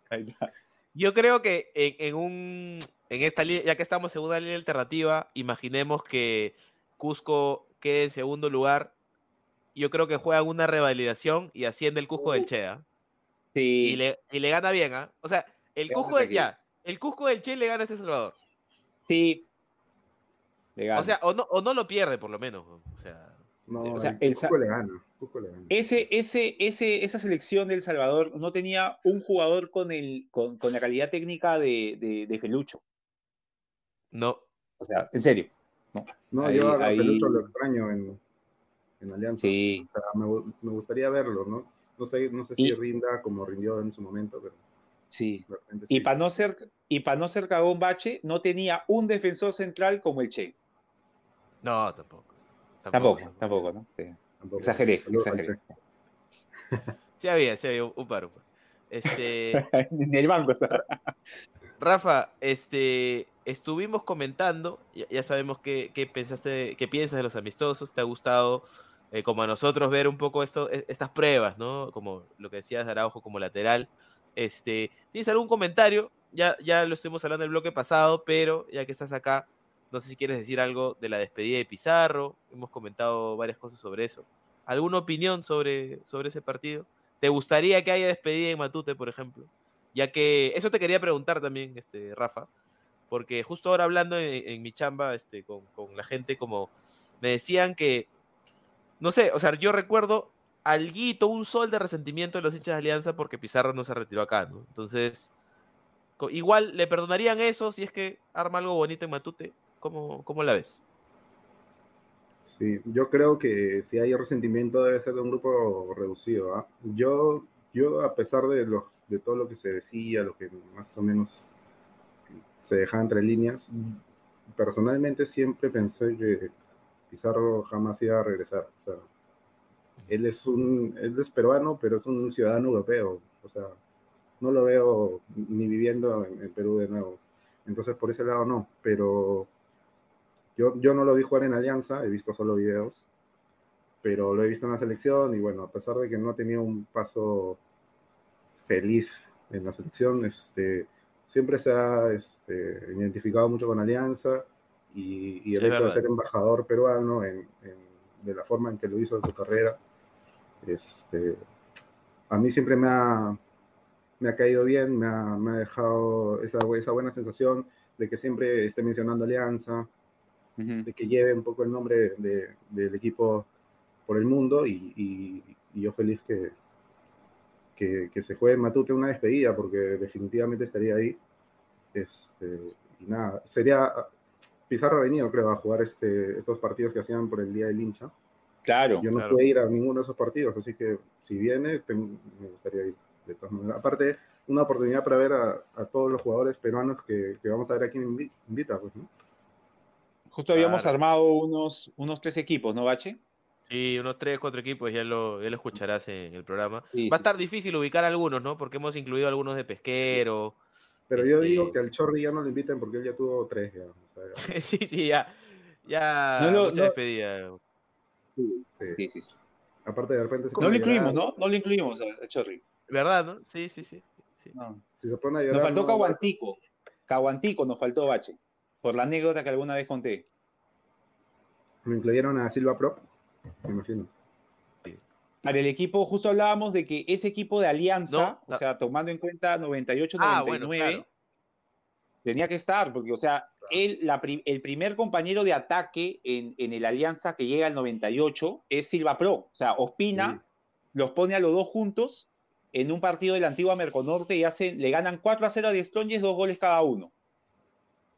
Ahí está. Yo creo que en, en un en esta línea, ya que estamos en una línea alternativa, imaginemos que Cusco quede en segundo lugar. Yo creo que juegan una revalidación y asciende el Cusco del Che, ¿ah? Sí, Y le, y le gana bien, ¿ah? O sea, el Le Cusco del, ya, el Cusco del Che le gana a este Salvador. sí. Le gana. O sea, o no, o no lo pierde por lo menos. O sea, No, O sea, el el Cusco le gana. Ese, ese, ese, esa selección del Salvador no tenía un jugador con, el, con, con la calidad técnica de, de, de Felucho. no. O sea, en serio. No, Ahí- yo a ahí- Pelucho lo extraño en, en Alianza. Sí. O sea, me, me gustaría verlo, ¿no? No sé, no sé si Y- rinda como rindió en su momento, pero Sí. Y para no ser, y para no ser cagón bache, no tenía un defensor central como el Che. No, tampoco. Tampoco, tampoco, ¿no? Sí. Tampoco. Exageré, Saludos al exageré. <laughs> Sí había, sí había un, par. un par. Este, <laughs> en el banco. Rafa, este, estuvimos comentando, ya, ya sabemos qué, qué pensaste, qué piensas de los amistosos, te ha gustado, eh, como a nosotros, ver un poco esto, e- estas pruebas, ¿no? Como lo que decías de Araujo como lateral. Este, ¿Tienes algún comentario? Ya, ya lo estuvimos hablando el bloque pasado, pero ya que estás acá, no sé si quieres decir algo de la despedida de Pizarro, hemos comentado varias cosas sobre eso. ¿Alguna opinión sobre, sobre ese partido? ¿Te gustaría que haya despedida en Matute, por ejemplo? Ya que eso te quería preguntar también, este, Rafa, porque justo ahora hablando en, mi chamba este, con, con la gente, como me decían que, no sé, o sea, yo recuerdo alguito, un sol de resentimiento de los hinchas de Alianza porque Pizarro no se retiró acá, ¿no? Entonces, igual le perdonarían eso si es que arma algo bonito en Matute. ¿Cómo, cómo la ves? Sí, yo creo que si hay resentimiento debe ser de un grupo reducido. ¿ah? Yo, yo, a pesar de, lo, de todo lo que se decía, lo que más o menos se dejaba entre líneas, personalmente siempre pensé que Pizarro jamás iba a regresar. O sea, él es un, él es peruano, pero es un ciudadano europeo. O sea, no lo veo ni viviendo en, en Perú de nuevo. Entonces, por ese lado no, pero yo, yo no lo vi jugar en Alianza, he visto solo videos, pero lo he visto en la selección y bueno, a pesar de que no tenía un paso feliz en la selección, este, siempre se ha este, identificado mucho con Alianza y, y el Sí, hecho de verdad. ser embajador peruano en, en- de la forma en que lo hizo en su carrera, este, a mí siempre me ha, me ha caído bien, me ha, me ha dejado esa, esa buena sensación de que siempre esté mencionando Alianza, de que lleve un poco el nombre de- del equipo por el mundo y, y- y yo feliz que, que, que se juegue en Matute una despedida porque definitivamente estaría ahí. Este, y nada, sería Pizarro ha venido creo a jugar este, estos partidos que hacían por el Día del Hincha. Claro. Yo no Claro. pude ir a ninguno de esos partidos, así que si viene ten- me gustaría ir de todas maneras. Aparte, una oportunidad para ver a, a todos los jugadores peruanos que, que vamos a ver aquí en Invi- Invita, pues, ¿no? Justo habíamos Claro. armado unos, unos tres equipos, ¿no, Bache? Sí, unos tres, cuatro equipos, ya lo, ya lo escucharás en el programa. Sí, Va a sí. estar difícil ubicar algunos, ¿no? Porque hemos incluido algunos de pesquero. Pero yo Este- digo que al Chorri ya no lo inviten porque él ya tuvo tres. Ya, o sea, ya- <laughs> sí, sí, ya. Ya, No lo- mucha no- despedida. sí. Sí, sí, sí. Aparte de repente se No lo incluimos. ¿no? No lo incluimos a a Chorri. ¿Verdad, no? Sí, sí, sí. sí. No. Si se pone a llorar. Nos faltó no- Caguantico. Caguantico nos faltó Bache. Por la anécdota que alguna vez conté. Me incluyeron a Silva Prop, me imagino. Para el equipo, justo hablábamos de que ese equipo de Alianza, No, o sea, tomando en cuenta 98, Ah, 99, bueno, claro. tenía que estar, porque, o sea, él, la pri- el primer compañero de ataque en, en el Alianza que llega al 98 es Silva Pro. O sea, Ospina los pone a los dos juntos en un partido de la antigua Merconorte y hacen, le ganan 4 a 0 a Strongest, dos goles cada uno.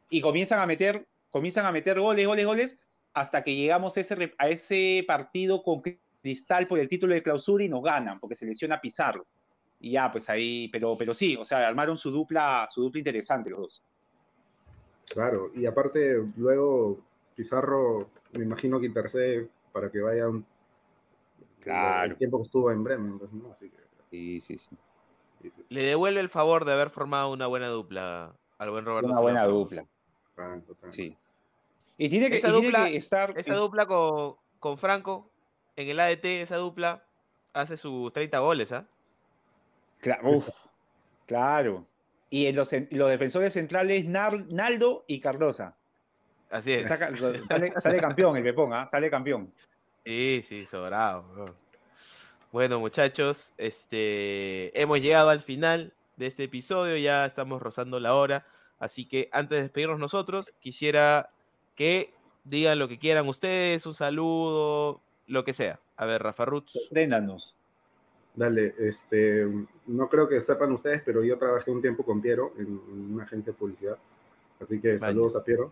Y comienzan a meter, comienzan a meter goles, goles, goles, hasta que llegamos a ese, re- a ese partido con Cristal por el título de clausura y nos ganan, porque se lesiona Pizarro. Y ya, pues ahí, pero, pero sí, o sea, armaron su dupla, su dupla interesante los dos. Claro, y aparte, luego Pizarro, me imagino que intercede para que vaya un, Claro. el tiempo que estuvo en Bremen, pues, ¿no? Así que, Sí, sí, sí. sí, sí, sí. Le devuelve el favor de haber formado una buena dupla al buen Roberto. Una buena Solano. dupla, Tanto, tanto. sí. Y tiene que, Esa y tiene dupla- que estar. Esa dupla con, con Franco en el ADT, esa dupla hace sus 30 goles, ¿ah? Cla- uf, claro. Y en los, en- los defensores centrales, Nar- Naldo y Cardosa. Así es. Saca- <laughs> sale, sale campeón el Pepón, ¿ah? Sale campeón. Sí, sí, sobrado. bro. Bueno, muchachos, este hemos llegado al final de este episodio, ya estamos rozando la hora, así que antes de despedirnos nosotros, quisiera que digan lo que quieran ustedes, un saludo, lo que sea. A ver, Rafa Rutz. Sorpréndanos. Dale, este, no creo que sepan ustedes, pero yo trabajé un tiempo con Piero en una agencia de publicidad. Así que Vaya. saludos a Piero.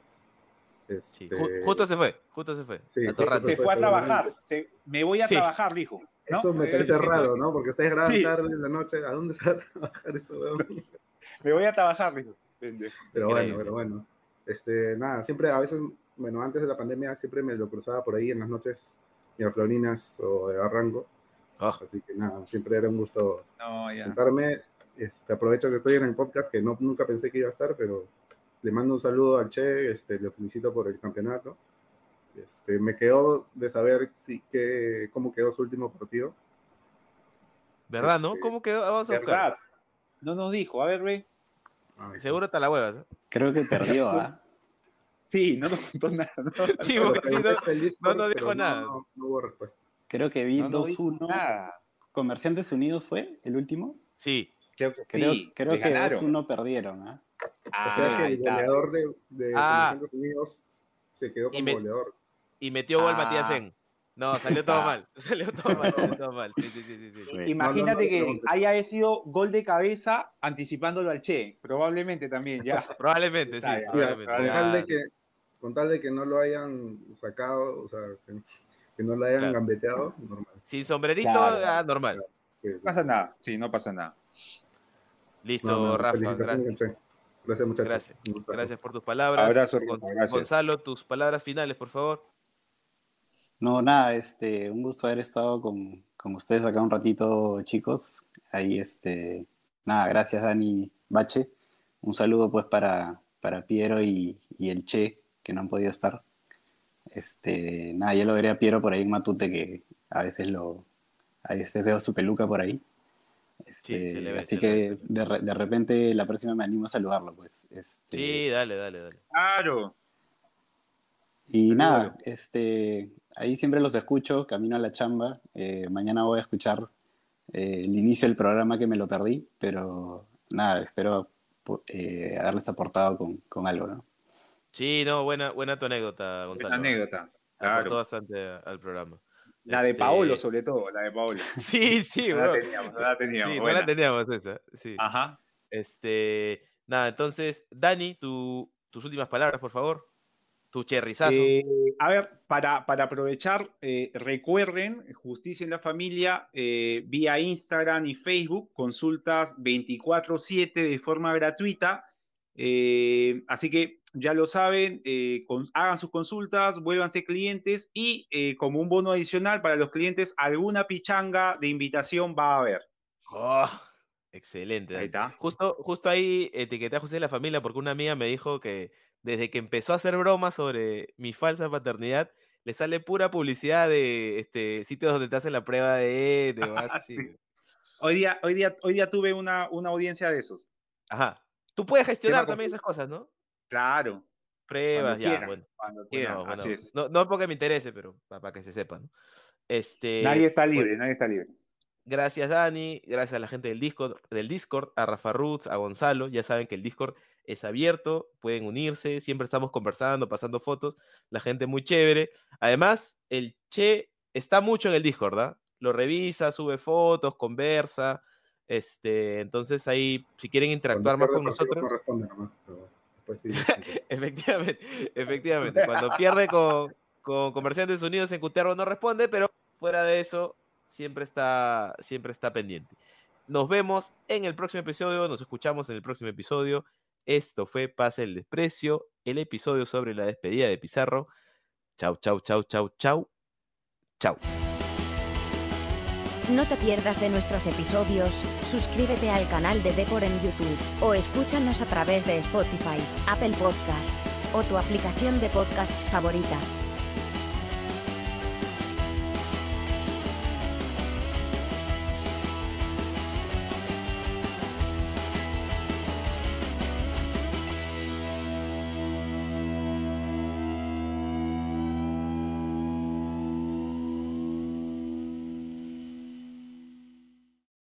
Este, ju- justo se fue, justo se fue. Sí, justo. Se fue, fue a trabajar. se- me voy a Sí. trabajar, dijo. ¿no? Eso me parece sí, raro, ¿no? Porque ustedes graban Sí. tarde en la noche. ¿A dónde se <laughs> va a trabajar eso, weón? Me voy a trabajar, dijo. Pendejo. Pero Increíble. bueno, pero bueno. Este, nada, siempre a veces, bueno, antes de la pandemia siempre me lo cruzaba por ahí en las noches Miraflorinas o de Barranco. Oh, Así que nada, siempre era un gusto No, ya. sentarme. Este, aprovecho que estoy en el podcast, que no, nunca pensé que iba a estar, pero le mando un saludo al Che, este, le felicito por el campeonato. Este, me quedó de saber si, que, cómo quedó su último partido. ¿Verdad, no? Este, ¿Cómo quedó? Vamos a buscar. No nos dijo. A ver, ve. Ay, Seguro está la hueva. ¿sí? Creo que perdió, ¿ah? <laughs> Sí, no nos contó nada. ¿no? Sí, porque <laughs> si no, no, no dijo nada. No, no hubo respuesta. Creo que vi No nos dijo 2-1. nada. Comerciantes Unidos fue el último. sí. Creo que Creo, sí. creo que ganaron. 2-1 perdieron, ¿ah? Ah, o sea que ahí el goleador de, de Ah. Comerciantes Unidos se quedó Y como me- goleador. Y metió gol Ah. Matías Zen. No, <laughs> salió todo Ah. mal. <laughs> Salió todo mal, salió todo mal. Sí, sí, sí, sí, sí. Fue. Imagínate No, no, no, que haya sido gol de cabeza anticipándolo al Che. Probablemente también, ya. <laughs> Probablemente, sí. Mira, probablemente. con, tal de que, con tal de que no lo hayan sacado, o sea, que, que no lo hayan Claro. gambeteado, normal. Sin sombrerito, Claro. ah, normal. Sí, sí. No pasa nada. Sí, no pasa nada. Listo, No, no, Rafa. Gracias. Gracias, muchachos. Gracias. Gracias por tus palabras. Abrazo, gracias. Gonzalo, tus palabras finales, por favor. No, nada, este, un gusto haber estado con, con ustedes acá un ratito, chicos. Ahí, este, nada, gracias Dani Bache. Un saludo pues para, para Piero y, y el Che, que no han podido estar. Este, nada, yo lo veré a Piero por ahí en Matute, que a veces lo, a veces veo su peluca por ahí. Sí, se le ve, así se le que ve. de, re- de repente la próxima me animo a saludarlo, pues. Este, Sí, dale, dale, dale. Claro. Y nada, este, ahí siempre los escucho, camino a la chamba. Eh, mañana voy a escuchar eh, el inicio del programa que me lo perdí, pero nada, espero eh, haberles aportado con, con algo, ¿no? Sí, no, buena, buena tu anécdota, Buena Gonzalo. anécdota. Aportó Claro. bastante a- al programa. La de Este, Paolo, sobre todo. La de Paolo. <laughs> Sí, sí, No la teníamos, no la teníamos. Sí, no buena. la teníamos esa. Sí. Ajá. Este, nada, entonces, Dani, tu- tus últimas palabras, por favor. Tu cherrizazo. Eh, a ver, para, para aprovechar, eh, recuerden, Justicia en la Familia, eh, vía Instagram y Facebook, consultas 24/7 de forma gratuita. Así que ya lo saben, con- hagan sus consultas, vuélvanse clientes y como un bono adicional para los clientes, alguna pichanga de invitación va a haber. Oh, excelente. Ahí está. Justo, justo ahí etiqueté a José de la familia porque una amiga me dijo que desde que empezó a hacer bromas sobre mi falsa paternidad, le sale pura publicidad de este, sitios donde te hacen la prueba de... de vas <laughs> así. Sí. Hoy día, hoy día, hoy día tuve una, una audiencia de esos. Ajá. Tú puedes gestionar también esas cosas, ¿no? Pruebas, Pruebas, ya, quieran, bueno. cuando quieran, bueno, así es. No, no porque me interese, pero para, que se sepa, ¿no? Este, Nadie está bueno, libre, nadie está libre. Gracias, Dani. Gracias a la gente del Discord, del Discord, a Rafa Roots, a Gonzalo. Ya saben que el Discord es abierto, pueden unirse. Siempre estamos conversando, pasando fotos. La gente muy chévere. Además, el Che está mucho en el Discord, ¿verdad? Lo revisa, sube fotos, conversa. Este, entonces ahí, si quieren interactuar más con nosotros, No responde nomás, pero después sí. <laughs> efectivamente, <laughs> efectivamente, cuando pierde con, con Comerciantes Unidos en Cutervo no responde, pero fuera de eso, siempre está, siempre está pendiente. Nos vemos en el próximo episodio, nos escuchamos en el próximo episodio. Esto fue Pase el Desprecio, el episodio sobre la despedida de Pizarro. Chau, chau, chau, chau, chau. Chau. No te pierdas de nuestros episodios, suscríbete al canal de Depor en YouTube, o escúchanos a través de Spotify, Apple Podcasts, o tu aplicación de podcasts favorita.